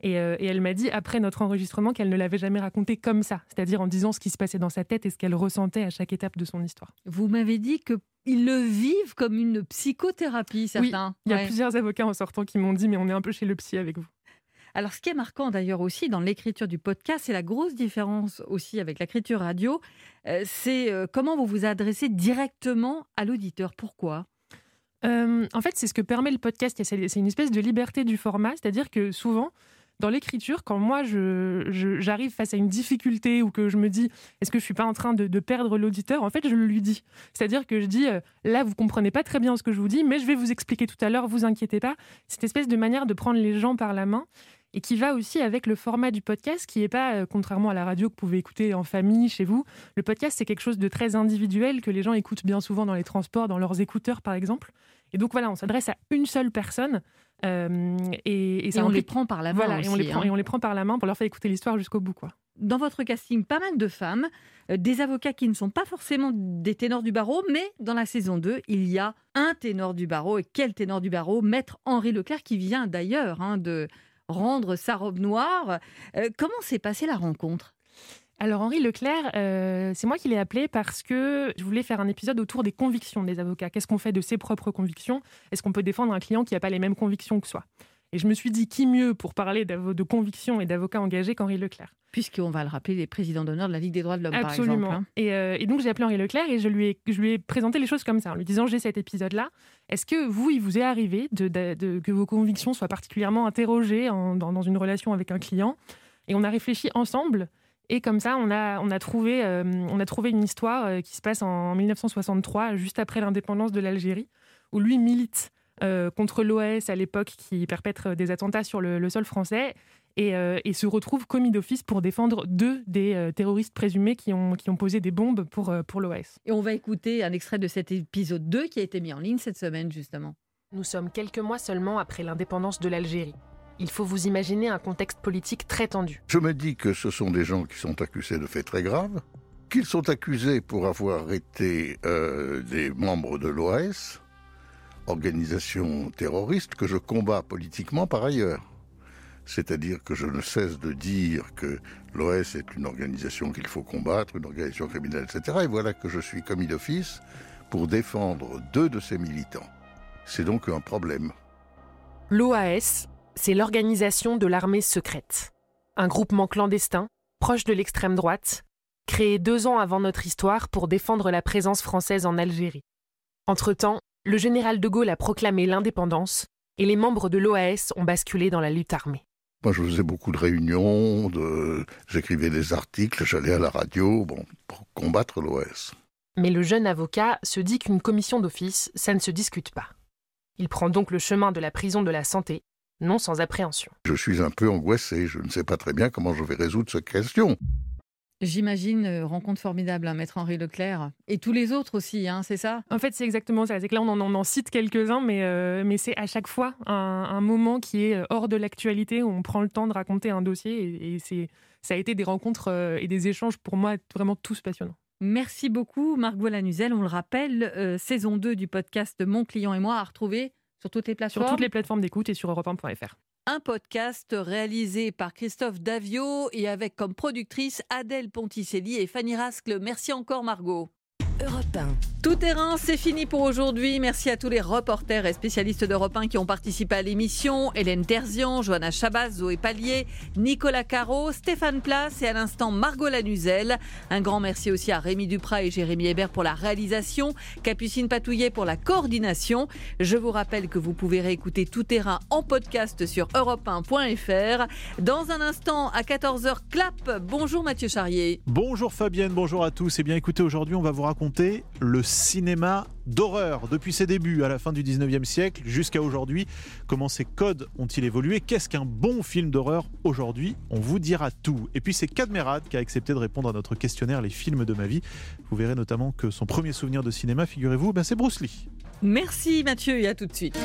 Euh, et, elle m'a dit, après notre enregistrement, qu'elle ne l'avait jamais raconté comme ça, c'est-à-dire en disant ce qui se passait dans sa tête et ce qu'elle ressentait à chaque étape de son histoire. Vous m'avez dit qu'ils le vivent comme une psychothérapie, certains. il y a plusieurs avocats en sortant qui m'ont dit, mais on est un peu chez le psy avec vous. Alors, ce qui est marquant d'ailleurs aussi dans l'écriture du podcast, c'est la grosse différence aussi avec l'écriture radio, euh, c'est euh, comment vous vous adressez directement à l'auditeur. Pourquoi? En fait, c'est ce que permet le podcast. C'est une espèce de liberté du format, c'est-à-dire que souvent, dans l'écriture, quand moi j'arrive face à une difficulté ou que je me dis est-ce que je suis pas en train de, perdre l'auditeur, en fait je le lui dis. C'est-à-dire que je dis euh, là vous comprenez pas très bien ce que je vous dis, mais je vais vous expliquer tout à l'heure, vous inquiétez pas. Cette espèce de manière de prendre les gens par la main et qui va aussi avec le format du podcast, qui n'est pas, euh, contrairement à la radio que vous pouvez écouter en famille, chez vous, le podcast, c'est quelque chose de très individuel que les gens écoutent bien souvent dans les transports, dans leurs écouteurs, par exemple. Et donc voilà, on s'adresse à une seule personne euh, et, on les prend par la main. et, on les prend, hein. et on les prend par la main pour leur faire écouter l'histoire jusqu'au bout. Quoi. Dans votre casting, pas mal de femmes, euh, des avocats qui ne sont pas forcément des ténors du barreau, mais dans la saison 2, il y a un ténor du barreau. Et quel ténor du barreau? Maître Henri Leclerc, qui vient d'ailleurs hein, de rendre sa robe noire. Euh, comment s'est passée la rencontre? Alors Henri Leclerc, euh, c'est moi qui l'ai appelé parce que je voulais faire un épisode autour des convictions des avocats. Qu'est-ce qu'on fait de ses propres convictions? Est-ce qu'on peut défendre un client qui n'a pas les mêmes convictions que soi? Et je me suis dit, qui mieux pour parler de convictions et d'avocats engagés qu'Henri Leclerc? Puisqu'on va le rappeler, les présidents d'honneur de la Ligue des droits de l'homme, Absolument. par exemple. Hein. Euh, et, donc j'ai appelé Henri Leclerc et je lui, ai, je lui ai présenté les choses comme ça, en lui disant, j'ai cet épisode-là. Est-ce que vous, il vous est arrivé de, que vos convictions soient particulièrement interrogées dans, dans une relation avec un client? Et on a réfléchi ensemble et comme ça, on a, on a, trouvé, euh, on a trouvé une histoire euh, qui se passe en 1963, juste après l'indépendance de l'Algérie, où lui milite euh, contre l'OAS à l'époque qui perpètre des attentats sur le, sol français et, se retrouve commis d'office pour défendre deux des terroristes présumés qui ont, qui ont posé des bombes pour, pour l'OAS. Et on va écouter un extrait de cet épisode 2 qui a été mis en ligne cette semaine justement. Nous sommes quelques mois seulement après l'indépendance de l'Algérie. Il faut vous imaginer un contexte politique très tendu. Je me dis que ce sont des gens qui sont accusés de faits très graves, qu'ils sont accusés pour avoir été euh, des membres de l'OAS, organisation terroriste que je combats politiquement par ailleurs. C'est-à-dire que je ne cesse de dire que l'OAS est une organisation qu'il faut combattre, une organisation criminelle, etc. Et voilà que je suis commis d'office pour défendre deux de ces militants. C'est donc un problème. L'OAS, c'est l'organisation de l'armée secrète, un groupement clandestin, proche de l'extrême droite, créé deux ans avant notre histoire pour défendre la présence française en Algérie. Entre-temps, le général de Gaulle a proclamé l'indépendance et les membres de l'OAS ont basculé dans la lutte armée. Moi, je faisais beaucoup de réunions, j'écrivais des articles, j'allais à la radio, bon, pour combattre l'OAS. Mais le jeune avocat se dit qu'une commission d'office, ça ne se discute pas. Il prend donc le chemin de la prison de la santé non sans appréhension. Je suis un peu angoissé, je ne sais pas très bien comment je vais résoudre cette question. J'imagine, euh, rencontre formidable, hein, Maître Henri Leclerc. Et tous les autres aussi, hein, c'est ça? En fait, c'est exactement ça. C'est que là, on en, cite quelques-uns, mais, euh, mais c'est à chaque fois un, moment qui est euh, hors de l'actualité, où on prend le temps de raconter un dossier. Et, c'est, ça a été des rencontres et des échanges, pour moi, vraiment tous passionnants. Merci beaucoup, Margot Lanuzel. On le rappelle, saison 2 du podcast Mon client et moi à retrouver sur toutes les plateformes Sur toutes les plateformes d'écoute et sur europe1.fr. Un podcast réalisé par Christophe Davio et avec comme productrice Adèle Ponticelli et Fanny Rascle. Merci encore Margot. Europe 1. Tout terrain, c'est fini pour aujourd'hui. Merci à tous les reporters et spécialistes d'Europe 1 qui ont participé à l'émission. Hélène Terzian, Johanna Chabas, Zoé Pallier, Nicolas Caro, Stéphane Place et à l'instant Margot Lanuzel. Un grand merci aussi à Rémi Duprat et Jérémy Hébert pour la réalisation, Capucine Patouillet pour la coordination. Je vous rappelle que vous pouvez réécouter Tout terrain en podcast sur europe1.fr. Dans un instant, à 14h, clap. Bonjour Mathieu Charrier. Bonjour Fabienne, bonjour à tous. Eh bien écoutez, aujourd'hui on va vous le cinéma d'horreur depuis ses débuts à la fin du 19e siècle jusqu'à aujourd'hui. Comment ces codes ont-ils évolué? Qu'est-ce qu'un bon film d'horreur aujourd'hui? On vous dira tout. Et puis c'est Cadmerade qui a accepté de répondre à notre questionnaire Les films de ma vie. Vous verrez notamment que son premier souvenir de cinéma, figurez-vous, ben c'est Bruce Lee. Merci Mathieu et à tout de suite.